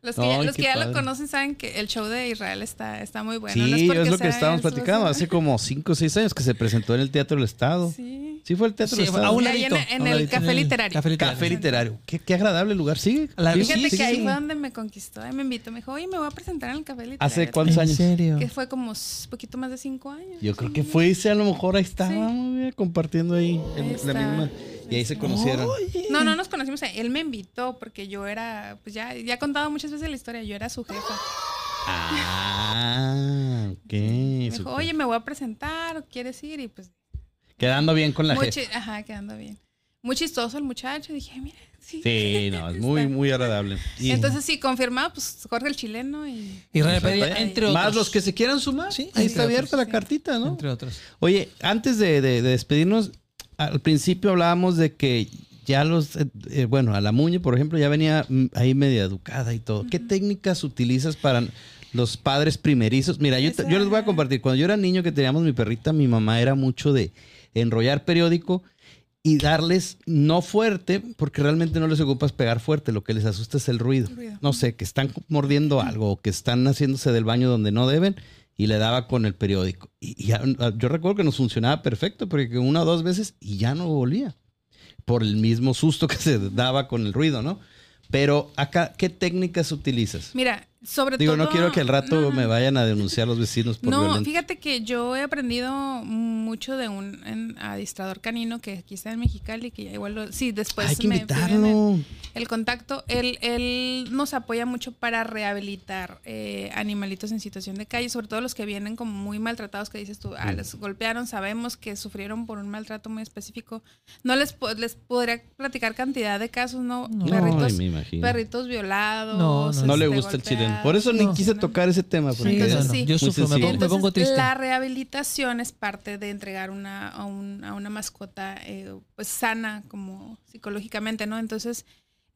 [SPEAKER 3] Los que,
[SPEAKER 1] Ay,
[SPEAKER 3] los que ya
[SPEAKER 1] padre.
[SPEAKER 3] lo conocen saben que el show de Israel está, está muy bueno.
[SPEAKER 1] sí,
[SPEAKER 3] no
[SPEAKER 1] es,
[SPEAKER 3] porque
[SPEAKER 1] lo que estábamos
[SPEAKER 3] eso,
[SPEAKER 1] platicando. Hace como 5 o 6 años que se presentó en el Teatro del Estado. Sí,
[SPEAKER 3] Sí.
[SPEAKER 1] fue el Teatro
[SPEAKER 4] Sí,
[SPEAKER 1] del Estado.
[SPEAKER 4] a un
[SPEAKER 3] Ahí en-
[SPEAKER 4] ladito.
[SPEAKER 3] en
[SPEAKER 4] a un
[SPEAKER 3] el
[SPEAKER 4] ladito.
[SPEAKER 3] Café Literario.
[SPEAKER 4] Café literario.
[SPEAKER 1] Café literario. Qué, qué agradable lugar. Sigue.
[SPEAKER 4] La-
[SPEAKER 1] Sí,
[SPEAKER 3] Fíjate
[SPEAKER 1] sí,
[SPEAKER 3] que ahí
[SPEAKER 1] sí.
[SPEAKER 3] fue donde me conquistó. Ahí me invitó. Me dijo, oye, me voy a presentar en el Café Literario.
[SPEAKER 1] ¿Hace cuántos
[SPEAKER 4] ¿En
[SPEAKER 1] años?
[SPEAKER 4] serio?
[SPEAKER 3] Que fue como poquito más de cinco años.
[SPEAKER 1] Yo creo que fuiste, a lo mejor ahí
[SPEAKER 3] Sí.
[SPEAKER 1] bien, compartiendo ahí, en
[SPEAKER 3] Ahí
[SPEAKER 1] la misma. Y ahí se conocieron.
[SPEAKER 4] Oye.
[SPEAKER 3] No, no nos conocimos. Él me invitó porque yo era, pues ya, ya he contado muchas veces la historia. Yo era su jefa.
[SPEAKER 1] Ah, ok.
[SPEAKER 3] Me dijo, oye, me voy a presentar, ¿quieres ir? Y pues
[SPEAKER 1] Quedando bien con la
[SPEAKER 3] chi- Ajá, quedando bien. Muy chistoso el muchacho. Dije, mira, sí.
[SPEAKER 1] Sí, no, es muy, muy agradable. Y
[SPEAKER 3] Entonces, sí, confirmado, pues Jorge el chileno y.
[SPEAKER 4] Padilla,
[SPEAKER 1] ahí-
[SPEAKER 4] entre otros.
[SPEAKER 1] Más los que se quieran sumar.
[SPEAKER 4] Sí,
[SPEAKER 1] ahí está abierta
[SPEAKER 4] otros,
[SPEAKER 1] la
[SPEAKER 3] sí.
[SPEAKER 1] cartita, ¿no?
[SPEAKER 4] Entre otros.
[SPEAKER 1] Oye, antes de, de- de despedirnos, al principio hablábamos de que ya los, eh, eh, bueno, a la Muñe, por ejemplo, ya venía mm, ahí media educada y todo. ¿Qué técnicas utilizas para los padres primerizos? Mira, yo, yo les voy a compartir. Cuando yo era niño que teníamos mi perrita, mi mamá era mucho de enrollar periódico y darles no fuerte, porque realmente no les ocupas pegar fuerte, lo que les asusta es el ruido.
[SPEAKER 3] El ruido.
[SPEAKER 1] No sé, que están mordiendo algo o que están haciéndose del baño donde no deben y le daba con el periódico. Y, ya- yo recuerdo que nos funcionaba perfecto, porque una o dos veces y ya no volvía, por el mismo susto que se daba con el ruido, ¿no? Pero acá, ¿qué técnicas utilizas?
[SPEAKER 3] Mira, sobre
[SPEAKER 1] Digo,
[SPEAKER 3] todo.
[SPEAKER 1] no quiero que al rato
[SPEAKER 3] No,
[SPEAKER 1] me vayan a denunciar los vecinos por
[SPEAKER 3] No,
[SPEAKER 1] violencia.
[SPEAKER 3] fíjate que yo he aprendido mucho de un en- adiestrador canino que aquí está en Mexicali, que ya igual lo- sí, después
[SPEAKER 1] Hay que
[SPEAKER 3] me el-
[SPEAKER 1] invitarlo.
[SPEAKER 3] El, contacto, él, él nos apoya mucho para rehabilitar eh, animalitos en situación de calle, sobre todo los que vienen como muy maltratados, que dices tú, ah, les golpearon, sabemos que sufrieron por un maltrato muy específico. No les, les podría platicar cantidad de casos, ¿no?
[SPEAKER 4] No.
[SPEAKER 3] Perritos,
[SPEAKER 1] Ay, me imagino.
[SPEAKER 3] perritos violados.
[SPEAKER 4] No, no.
[SPEAKER 1] No le
[SPEAKER 3] este,
[SPEAKER 1] gusta el chileno Por eso ni
[SPEAKER 4] No.
[SPEAKER 1] quise tocar ese tema. Porque
[SPEAKER 4] Sí,
[SPEAKER 3] Entonces,
[SPEAKER 4] no, no,
[SPEAKER 3] sí.
[SPEAKER 4] Yo sufro, me pongo, me pongo
[SPEAKER 3] Entonces,
[SPEAKER 4] triste.
[SPEAKER 3] La rehabilitación es parte de entregar una, a, un- a una mascota eh, pues sana como psicológicamente, ¿no? Entonces,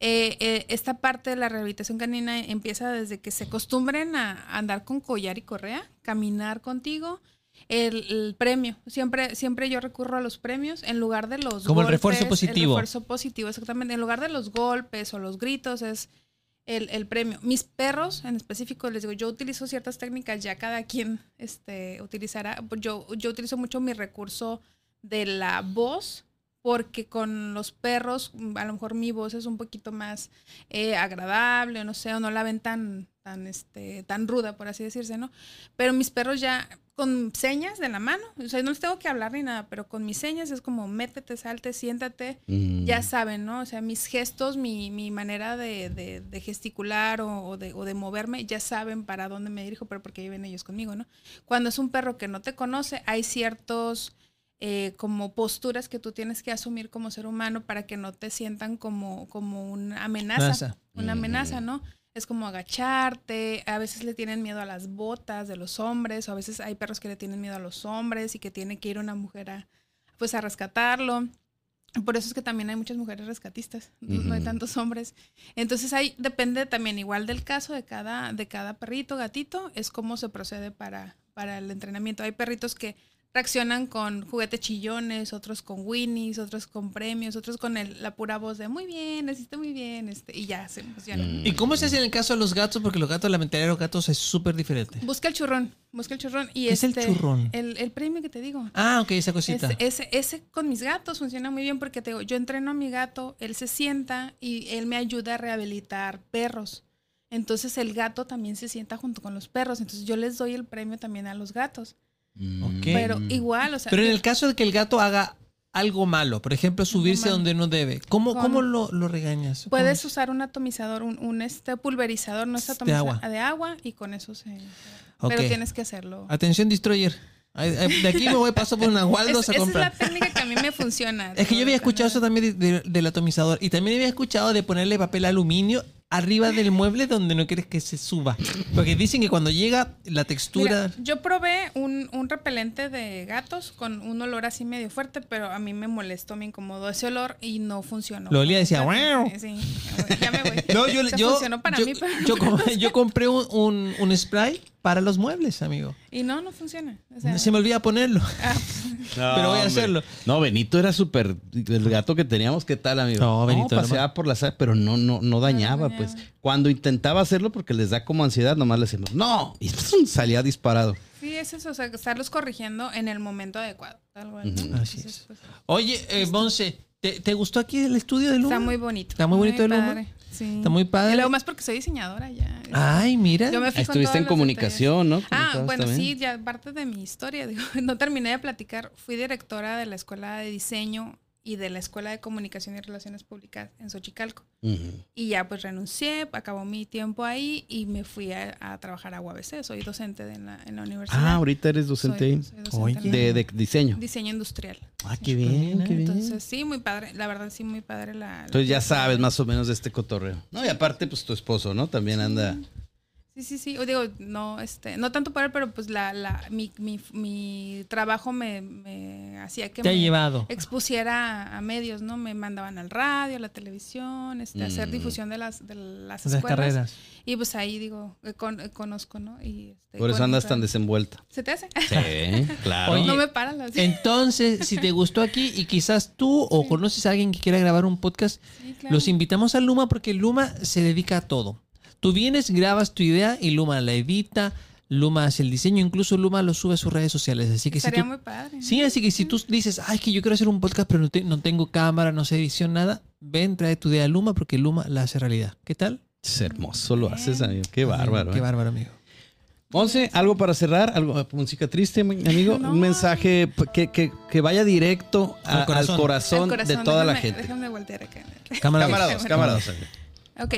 [SPEAKER 3] eh, eh, esta parte de la rehabilitación canina empieza desde que se acostumbren a andar con collar y correa, caminar contigo. El, el premio, siempre, siempre yo recurro a los premios en lugar de los
[SPEAKER 4] Como el refuerzo positivo.
[SPEAKER 3] El refuerzo positivo, exactamente. En lugar de los golpes o los gritos es el, el premio. Mis perros, en específico, les digo, yo utilizo ciertas técnicas, ya cada quien este, utilizará. Yo, yo utilizo mucho mi recurso de la voz, porque con los perros, a lo mejor mi voz es un poquito más eh, agradable, no sé, o no la ven tan, tan, este, tan ruda, por así decirse, ¿no? Pero mis perros ya con señas de la mano, o sea, no les tengo que hablar ni nada, pero con mis señas es como métete, salte, siéntate,
[SPEAKER 1] Mm.
[SPEAKER 3] ya saben, ¿no? O sea, mis gestos, mi, mi manera de, de- de gesticular o, o de, o de moverme, ya saben para dónde me dirijo, pero porque viven ellos conmigo, ¿no? Cuando es un perro que no te conoce, hay ciertos eh, como posturas que tú tienes que asumir como ser humano para que no te sientan como, como una amenaza,
[SPEAKER 4] Amenaza.
[SPEAKER 3] una amenaza, ¿no? Es como agacharte, a veces le tienen miedo a las botas de los hombres, o a veces hay perros que le tienen miedo a los hombres y que tiene que ir una mujer a, pues a rescatarlo. Por eso es que también hay muchas mujeres rescatistas, no no hay tantos hombres. Entonces ahí depende también igual del caso de cada, de cada perrito, gatito, es cómo se procede para, para el entrenamiento. Hay perritos que reaccionan con juguetes chillones, otros con winnies, otros con premios, otros con el- la pura voz de muy bien, necesito muy bien, este, y ya se emocionan.
[SPEAKER 1] Mm.
[SPEAKER 4] ¿Y cómo se hace en el caso de los gatos? Porque los gatos, la mentalidad de los gatos es súper diferente.
[SPEAKER 3] Busca el churrón, busca el churrón. Y
[SPEAKER 4] ¿Qué es el
[SPEAKER 3] este,
[SPEAKER 4] churrón?
[SPEAKER 3] El, el premio que te digo.
[SPEAKER 4] Ah, ok, esa cosita.
[SPEAKER 3] Ese, ese, ese con mis gatos funciona muy bien porque te digo, yo entreno a mi gato, él se sienta y él me ayuda a rehabilitar perros. Entonces el gato también se sienta junto con los perros. Entonces yo les doy el premio también a los gatos.
[SPEAKER 1] Mm.
[SPEAKER 3] Pero igual, o sea,
[SPEAKER 4] Pero en el caso de que el gato haga algo malo, por ejemplo, subirse donde no debe, ¿cómo, cómo lo, lo regañas?
[SPEAKER 3] puedes
[SPEAKER 4] ¿Cómo?
[SPEAKER 3] usar un atomizador, un, un, este pulverizador, no es
[SPEAKER 4] De
[SPEAKER 3] atomizador,
[SPEAKER 4] agua.
[SPEAKER 3] de agua y con eso se... Pero tienes que hacerlo.
[SPEAKER 4] Atención, Destroyer. De aquí me voy, paso por una
[SPEAKER 3] Es-
[SPEAKER 4] Waldos a
[SPEAKER 3] esa es la
[SPEAKER 4] comprar.
[SPEAKER 3] técnica que a mí me funciona.
[SPEAKER 4] Es que yo había escuchado eso también de- de- del atomizador y también había escuchado de ponerle papel aluminio arriba del mueble donde no quieres que se suba. Porque dicen que cuando llega la textura...
[SPEAKER 3] Mira, yo probé un, un repelente de gatos con un olor así medio fuerte, pero a mí me molestó, me incomodó ese olor y no funcionó.
[SPEAKER 4] Lo olía y decía,
[SPEAKER 3] Sí, ya me voy.
[SPEAKER 4] No, yo, yo,
[SPEAKER 3] funcionó para
[SPEAKER 4] yo,
[SPEAKER 3] mí, pero
[SPEAKER 4] yo com- yo compré un, un- un spray para los muebles, amigo.
[SPEAKER 3] Y no, no funciona. O sea,
[SPEAKER 4] Se me olvida ponerlo.
[SPEAKER 3] ah,
[SPEAKER 1] No,
[SPEAKER 4] Pero voy a
[SPEAKER 1] hombre.
[SPEAKER 4] hacerlo.
[SPEAKER 1] No, Benito era súper. El gato que teníamos, ¿qué tal, amigo?
[SPEAKER 4] No, Benito era
[SPEAKER 1] paseaba por la sala, pero no, no, no dañaba,
[SPEAKER 3] dañaba.
[SPEAKER 1] pues. Cuando intentaba hacerlo, porque les da como ansiedad, nomás le decimos, ¡No! Y ¡pum! salía disparado.
[SPEAKER 3] sí, es eso, o sea, estarlos corrigiendo en el momento adecuado. tal cual, ¿no?
[SPEAKER 1] Ujú.
[SPEAKER 4] Así
[SPEAKER 3] Entonces,
[SPEAKER 4] es.
[SPEAKER 3] pues,
[SPEAKER 4] Oye, eh, Monse, ¿te, te gustó aquí el estudio de Luma?
[SPEAKER 3] está muy bonito.
[SPEAKER 4] Está muy bonito el Luma.
[SPEAKER 3] Sí.
[SPEAKER 4] Está muy padre.
[SPEAKER 3] Y luego más porque soy diseñadora ya.
[SPEAKER 4] Ay, mira.
[SPEAKER 3] Yo me fijo
[SPEAKER 1] Estuviste en comunicación, ¿no?
[SPEAKER 3] Ah, bueno,
[SPEAKER 1] también.
[SPEAKER 3] sí, ya parte de mi historia. Digo, no terminé de platicar. Fui directora de la Escuela de Diseño y de la Escuela de Comunicación y Relaciones Públicas en Xochicalco.
[SPEAKER 1] Ujú.
[SPEAKER 3] Y ya pues renuncié, acabó mi tiempo ahí y me fui a, a trabajar a UABC. Soy docente de en, la, en la universidad.
[SPEAKER 1] Ah, ahorita eres docente
[SPEAKER 3] Soy-
[SPEAKER 1] ahí.
[SPEAKER 3] soy docente
[SPEAKER 4] Oye.
[SPEAKER 3] en la-
[SPEAKER 1] De, de diseño.
[SPEAKER 3] Diseño industrial.
[SPEAKER 1] Ah, qué bien, qué bien.
[SPEAKER 3] Entonces, sí, muy padre. La verdad, sí, muy padre la...
[SPEAKER 1] Entonces ya sabes más o menos de este cotorreo. No, y aparte, pues tu esposo, ¿no? También anda.
[SPEAKER 3] Sí, sí, sí. O digo, no, este, no tanto por él, pero pues la, la, mi, mi, mi trabajo me, me hacía que
[SPEAKER 4] Te ha
[SPEAKER 3] me
[SPEAKER 4] llevado.
[SPEAKER 3] expusiera a, a medios, ¿no? Me mandaban al radio, a la televisión, este, a hacer
[SPEAKER 1] Mm.
[SPEAKER 3] difusión de las, de las escuelas.
[SPEAKER 4] carreras.
[SPEAKER 3] Y pues ahí digo, eh, con- eh, conozco, ¿no? Y, este,
[SPEAKER 1] Por eso andas tan desenvuelta.
[SPEAKER 3] ¿Se te hace?
[SPEAKER 1] Sí, claro.
[SPEAKER 4] Oye,
[SPEAKER 3] no me paran las
[SPEAKER 4] Entonces, si te gustó aquí y quizás tú o conoces a alguien que quiera grabar un podcast,
[SPEAKER 3] Sí, claro.
[SPEAKER 4] los invitamos a Luma porque Luma se dedica a todo. Tú vienes, grabas tu idea y Luma la edita, Luma hace el diseño, incluso Luma lo sube a sus redes sociales. Así que si
[SPEAKER 3] Estaría
[SPEAKER 4] tú,
[SPEAKER 3] muy padre.
[SPEAKER 4] sí, así que si tú dices, ay, que yo quiero hacer un podcast pero no, te- no tengo cámara, no sé edición, nada, ven, trae tu idea a Luma porque Luma la hace realidad. ¿Qué tal?
[SPEAKER 1] Es hermoso lo haces, amigo. Qué bárbaro.
[SPEAKER 4] Qué
[SPEAKER 1] ¿eh?
[SPEAKER 4] bárbaro, amigo.
[SPEAKER 1] Once, algo para cerrar, algo música triste, mi amigo.
[SPEAKER 3] No.
[SPEAKER 1] Un mensaje que, que, que vaya directo a-
[SPEAKER 4] Al
[SPEAKER 1] al
[SPEAKER 4] corazón.
[SPEAKER 1] corazón,
[SPEAKER 3] Al corazón,
[SPEAKER 1] de toda la gente.
[SPEAKER 3] Déjame voltear acá.
[SPEAKER 4] Cámara,
[SPEAKER 1] Cámara
[SPEAKER 4] dos.
[SPEAKER 1] dos, cámara dos.
[SPEAKER 3] Ok.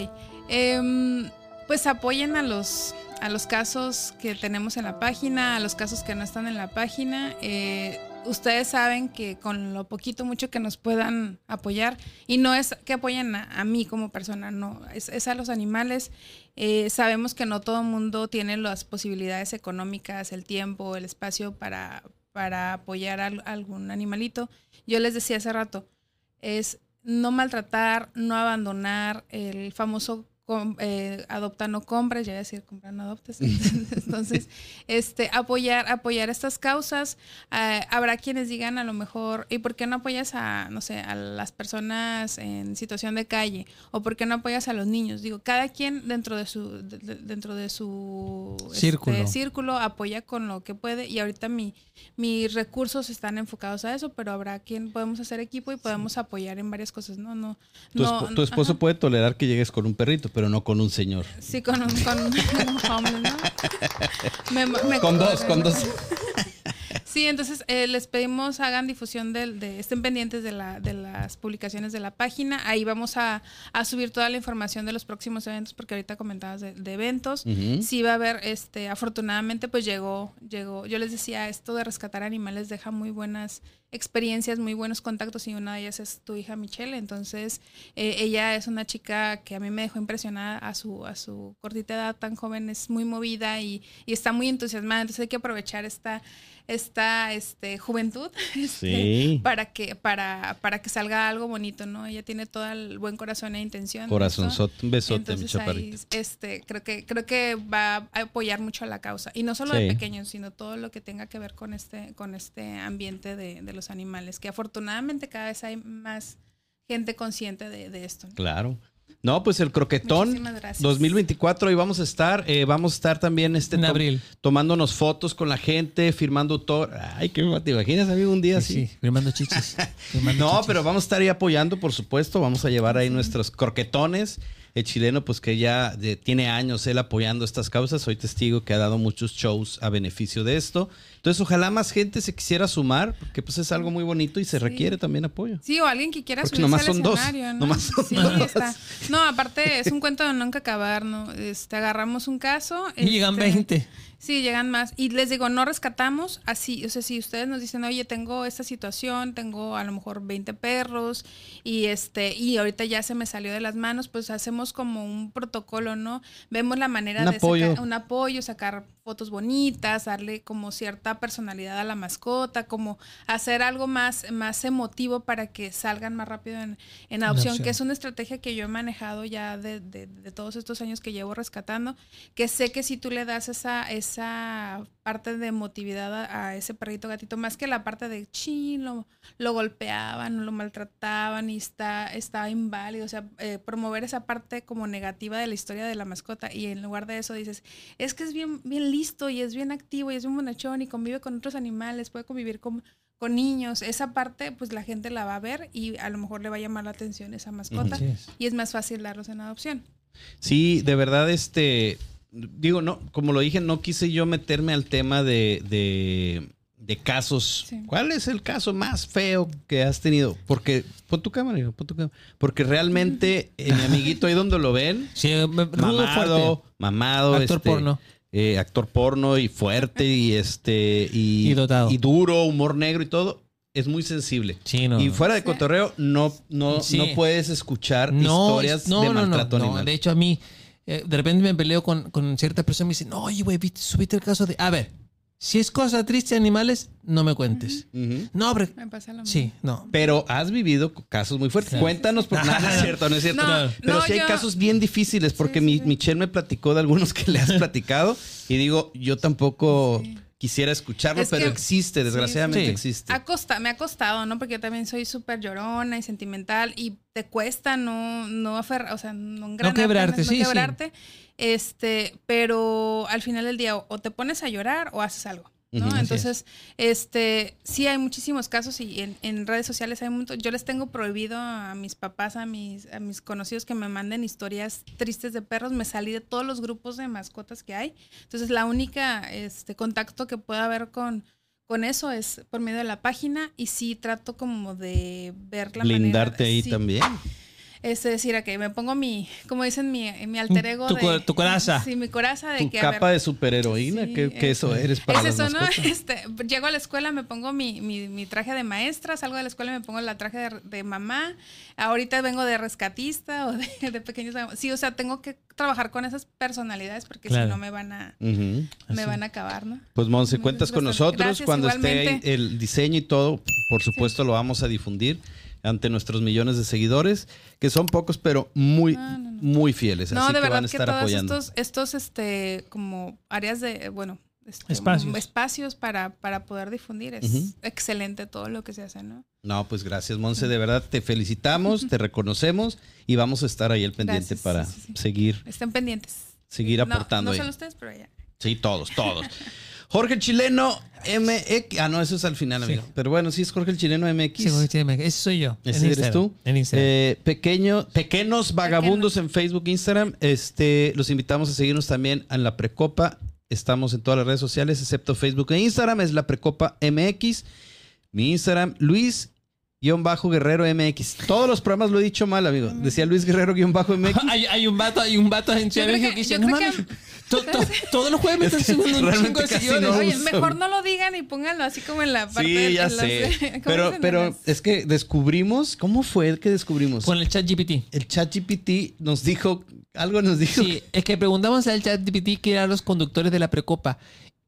[SPEAKER 3] Em, pues apoyen a los, a los casos que tenemos en la página, a los casos que no están en la página. Eh, ustedes saben que con lo poquito, mucho que nos puedan apoyar, y no es que apoyen a, mí como persona, no, es, es a los animales. Eh, sabemos que no todo el mundo tiene las posibilidades económicas, el tiempo, el espacio para, para apoyar a, algún animalito. Yo les decía hace rato, es no maltratar, no abandonar, el famoso eh, adopta no compres, ya decir compra no adoptes. Entonces, este, apoyar, apoyar estas causas. Eh, habrá quienes digan a lo mejor, ¿y por qué no apoyas a, no sé, a las personas en situación de calle? ¿O por qué no apoyas a los niños? Digo, cada quien dentro de su, dentro de su este, círculo. círculo apoya con lo que puede. Y ahorita mi, mis recursos están enfocados a eso, pero habrá quien podemos hacer equipo y podemos apoyar en varias cosas. No, no.
[SPEAKER 1] Tu, esposo puede tolerar que llegues con un perrito pero no con un señor.
[SPEAKER 3] Sí, con un, con un, ¿no?
[SPEAKER 1] con dos, con dos.
[SPEAKER 3] Sí, entonces eh, les pedimos hagan difusión de, estén pendientes de, la, de las publicaciones de la página. Ahí vamos a, subir toda la información de los próximos eventos, porque ahorita comentabas de, eventos. Sí va a haber, este, afortunadamente, pues llegó, llegó. Yo les decía, esto de rescatar animales deja muy buenas experiencias, muy buenos contactos y una de ellas es tu hija Michelle. Entonces, eh, ella es una chica que a mí me dejó impresionada a su, a su cortita edad tan joven, es muy movida y, y está muy entusiasmada. Entonces hay que aprovechar esta esta este, juventud este, para, que, para, para que salga algo bonito, ¿no? Ella tiene todo el buen corazón e intención.
[SPEAKER 1] Corazón, un besote, mi
[SPEAKER 3] este, creo, que, creo que va a apoyar mucho a la causa. Y no solo de pequeños, sino todo lo que tenga que ver con este, con este ambiente de, de los animales, que afortunadamente cada vez hay más gente consciente de, de esto.
[SPEAKER 1] Claro. No, pues el croquetón 2024 y vamos a estar, eh, vamos a estar también este
[SPEAKER 4] en abril
[SPEAKER 1] tomándonos fotos con la gente, firmando todo. Ay, qué te imaginas, amigo, un día así. Sí,
[SPEAKER 4] firmando chichis.
[SPEAKER 1] no, pero vamos a estar ahí apoyando, por supuesto. Vamos a llevar ahí nuestros croquetones el chileno, pues que ya tiene años él apoyando estas causas. Soy testigo que ha dado muchos shows a beneficio de esto. Entonces, ojalá más gente se quisiera sumar, porque pues es algo muy bonito y se requiere también apoyo.
[SPEAKER 3] Sí, o alguien que quiera subirse nomás son dos. ¿no?
[SPEAKER 1] Nomás son
[SPEAKER 3] sí, Está. No, aparte es un cuento de nunca acabar, ¿no? Este, agarramos un caso.
[SPEAKER 4] Y llegan 20.
[SPEAKER 3] Sí, llegan más. Y les digo, no rescatamos así. O sea, si ustedes nos dicen, oye, tengo esta situación, tengo a lo mejor 20 perros y este y ahorita ya se me salió de las manos, pues hacemos como un protocolo, ¿no? Vemos la manera de sacar un apoyo, sacar fotos bonitas, darle como cierta personalidad a la mascota, como hacer algo más, más emotivo para que salgan más rápido en, en adopción, que es una estrategia que yo he manejado ya de, de, de, todos estos años que llevo rescatando, que sé que si tú le das esa, esa parte de emotividad a, ese perrito gatito, más que la parte de chin, lo, lo golpeaban, lo maltrataban y está, está inválido, o sea, eh, promover esa parte como negativa de la historia de la mascota y en lugar de eso dices, es que es bien, bien listo y es bien activo y es un bonachón y convive con otros animales, puede convivir con, con niños, esa parte pues la gente la va a ver y a lo mejor le va a llamar la atención esa mascota y es más fácil darlos en adopción.
[SPEAKER 1] Sí, de verdad, este, digo, no, como lo dije, no quise yo meterme al tema de, de, casos. ¿Cuál es el caso más feo que has tenido? Porque, pon tu cámara, pon tu cámara. Porque realmente, eh, mi amiguito, ahí donde lo ven,
[SPEAKER 4] sí,
[SPEAKER 1] mamado, mamado,
[SPEAKER 4] actor este, porno.
[SPEAKER 1] Eh, actor porno y fuerte y este y,
[SPEAKER 4] y,
[SPEAKER 1] duro, humor negro y todo, es muy sensible. y fuera de cotorreo, no, no, no puedes escuchar historias de maltrato animal.
[SPEAKER 4] De hecho, a mí, eh, de repente me peleo con, con cierta persona y me dicen, no, oye, güey, subiste el caso de. A ver, si es cosa triste animales, no me cuentes. No, pero.
[SPEAKER 3] Me pasa lo mismo.
[SPEAKER 4] Sí, no.
[SPEAKER 1] Pero has vivido casos muy fuertes. Cuéntanos, porque no, es cierto, no es cierto. pero sí hay casos bien difíciles, porque mi, Michelle me platicó de algunos que le has platicado y digo, yo tampoco quisiera escucharlo, pero existe, desgraciadamente existe.
[SPEAKER 3] me ha costado, ¿no? Porque yo también soy súper llorona y sentimental y te cuesta no, no aferrar, o sea, no,
[SPEAKER 4] no quebrarte, no
[SPEAKER 3] quebrarte. Este, pero al final del día o te pones a llorar o haces algo. Entonces, este, sí hay muchísimos casos y en, redes sociales hay mucho, yo les tengo prohibido a mis papás, a mis, a mis conocidos que me manden historias tristes de perros, me salí de todos los grupos de mascotas que hay. Entonces, la única este contacto que pueda haber con con eso es por medio de la página y sí trato como de ver la
[SPEAKER 1] Blindarte ahí también
[SPEAKER 3] Es decir, a que me pongo mi, como dicen, mi, mi alter ego.
[SPEAKER 4] Tu
[SPEAKER 3] de,
[SPEAKER 4] tu coraza.
[SPEAKER 3] Sí, mi coraza de
[SPEAKER 1] Tu
[SPEAKER 3] que.
[SPEAKER 1] capa
[SPEAKER 3] ver,
[SPEAKER 1] de superheroína,
[SPEAKER 3] sí,
[SPEAKER 1] que, que eso eres para
[SPEAKER 3] es
[SPEAKER 1] las
[SPEAKER 3] eso, ¿no? Este, llego a la escuela, me pongo mi, mi, mi traje de maestra, salgo de la escuela y me pongo la traje de, de mamá. Ahorita vengo de rescatista o de, de pequeños. Sí, o sea, tengo que trabajar con esas personalidades porque
[SPEAKER 4] Claro.
[SPEAKER 3] si no me van a, me van a acabar, ¿no?
[SPEAKER 1] Pues Monse, cuentas con nosotros
[SPEAKER 3] Gracias,
[SPEAKER 1] cuando esté
[SPEAKER 3] igualmente.
[SPEAKER 1] ahí el diseño y todo. Por supuesto lo vamos a difundir ante nuestros millones de seguidores, que son pocos, pero muy,
[SPEAKER 3] No, no, no.
[SPEAKER 1] muy fieles.
[SPEAKER 3] No,
[SPEAKER 1] así
[SPEAKER 3] de
[SPEAKER 1] que van
[SPEAKER 3] verdad
[SPEAKER 1] a
[SPEAKER 3] que
[SPEAKER 1] estar
[SPEAKER 3] todos
[SPEAKER 1] apoyando.
[SPEAKER 3] estos, estos, este, como áreas de, bueno, este,
[SPEAKER 4] Espacios.
[SPEAKER 3] espacios para, para poder difundir. Es excelente todo lo que se hace, ¿no?
[SPEAKER 1] No, pues gracias, Monse. De verdad te felicitamos, te reconocemos y vamos a estar ahí al pendiente
[SPEAKER 3] Gracias,
[SPEAKER 1] para
[SPEAKER 3] sí, sí, sí.
[SPEAKER 1] seguir,
[SPEAKER 3] Estén pendientes.
[SPEAKER 1] seguir aportando
[SPEAKER 3] No,
[SPEAKER 1] ahí.
[SPEAKER 3] solo ustedes, pero ya.
[SPEAKER 1] Sí, todos, todos. Jorge Chileno MX. Ah, no, eso es al final, amigo. Pero bueno, sí es Jorge el Chileno MX.
[SPEAKER 4] Sí, Jorge Chile, ese soy yo. en
[SPEAKER 1] Ese eres
[SPEAKER 4] Instagram,
[SPEAKER 1] tú.
[SPEAKER 4] En Instagram.
[SPEAKER 1] Eh, pequeño, pequeños vagabundos en Facebook, Instagram. Este, los invitamos a seguirnos también en la Precopa. Estamos en todas las redes sociales, excepto Facebook e Instagram. Es la Precopa MX. Mi Instagram, Luis. Guión bajo Guerrero MX. Todos los programas lo he dicho mal, amigo. Decía Luis Guerrero guion bajo MX.
[SPEAKER 4] hay, hay un vato, hay un vato en Ciudad de México que dice,
[SPEAKER 3] yo
[SPEAKER 4] no
[SPEAKER 3] creo
[SPEAKER 4] mames,
[SPEAKER 3] que-
[SPEAKER 4] to- to- todos los jueves me están subiendo un chingo de seguidores.
[SPEAKER 1] no
[SPEAKER 3] Oye, mejor no lo digan y pónganlo así como en la parte
[SPEAKER 1] Sí,
[SPEAKER 3] de-
[SPEAKER 1] ya sé.
[SPEAKER 3] ¿cómo
[SPEAKER 1] Pero, pero
[SPEAKER 3] las-
[SPEAKER 1] es que descubrimos, ¿cómo fue que descubrimos?
[SPEAKER 4] Con el chat GPT.
[SPEAKER 1] El chat GPT nos dijo, algo nos dijo.
[SPEAKER 4] Sí, es que preguntamos al chat GPT que eran los conductores de la precopa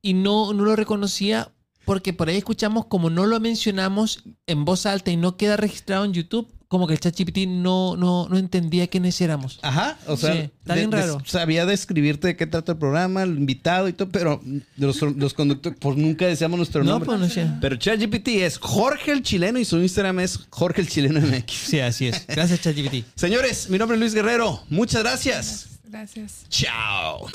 [SPEAKER 4] y no, no lo reconocía porque por ahí escuchamos como no lo mencionamos en voz alta y no queda registrado en YouTube, como que el chat GPT no, no, no entendía quiénes éramos.
[SPEAKER 1] Ajá, o sea,
[SPEAKER 4] Sí, está bien
[SPEAKER 1] de- de-
[SPEAKER 4] raro.
[SPEAKER 1] sabía describirte de qué trata el programa, el invitado y todo, pero los, los conductores, pues nunca decíamos nuestro
[SPEAKER 4] No,
[SPEAKER 1] nombre.
[SPEAKER 4] pues no sé.
[SPEAKER 1] Pero ChatGPT es Jorge el Chileno y su Instagram es Jorge el Chileno MX.
[SPEAKER 4] Sí, así es. Gracias, chat GPT.
[SPEAKER 1] Señores, mi nombre es Luis Guerrero. Muchas gracias.
[SPEAKER 3] Gracias.
[SPEAKER 1] Chao.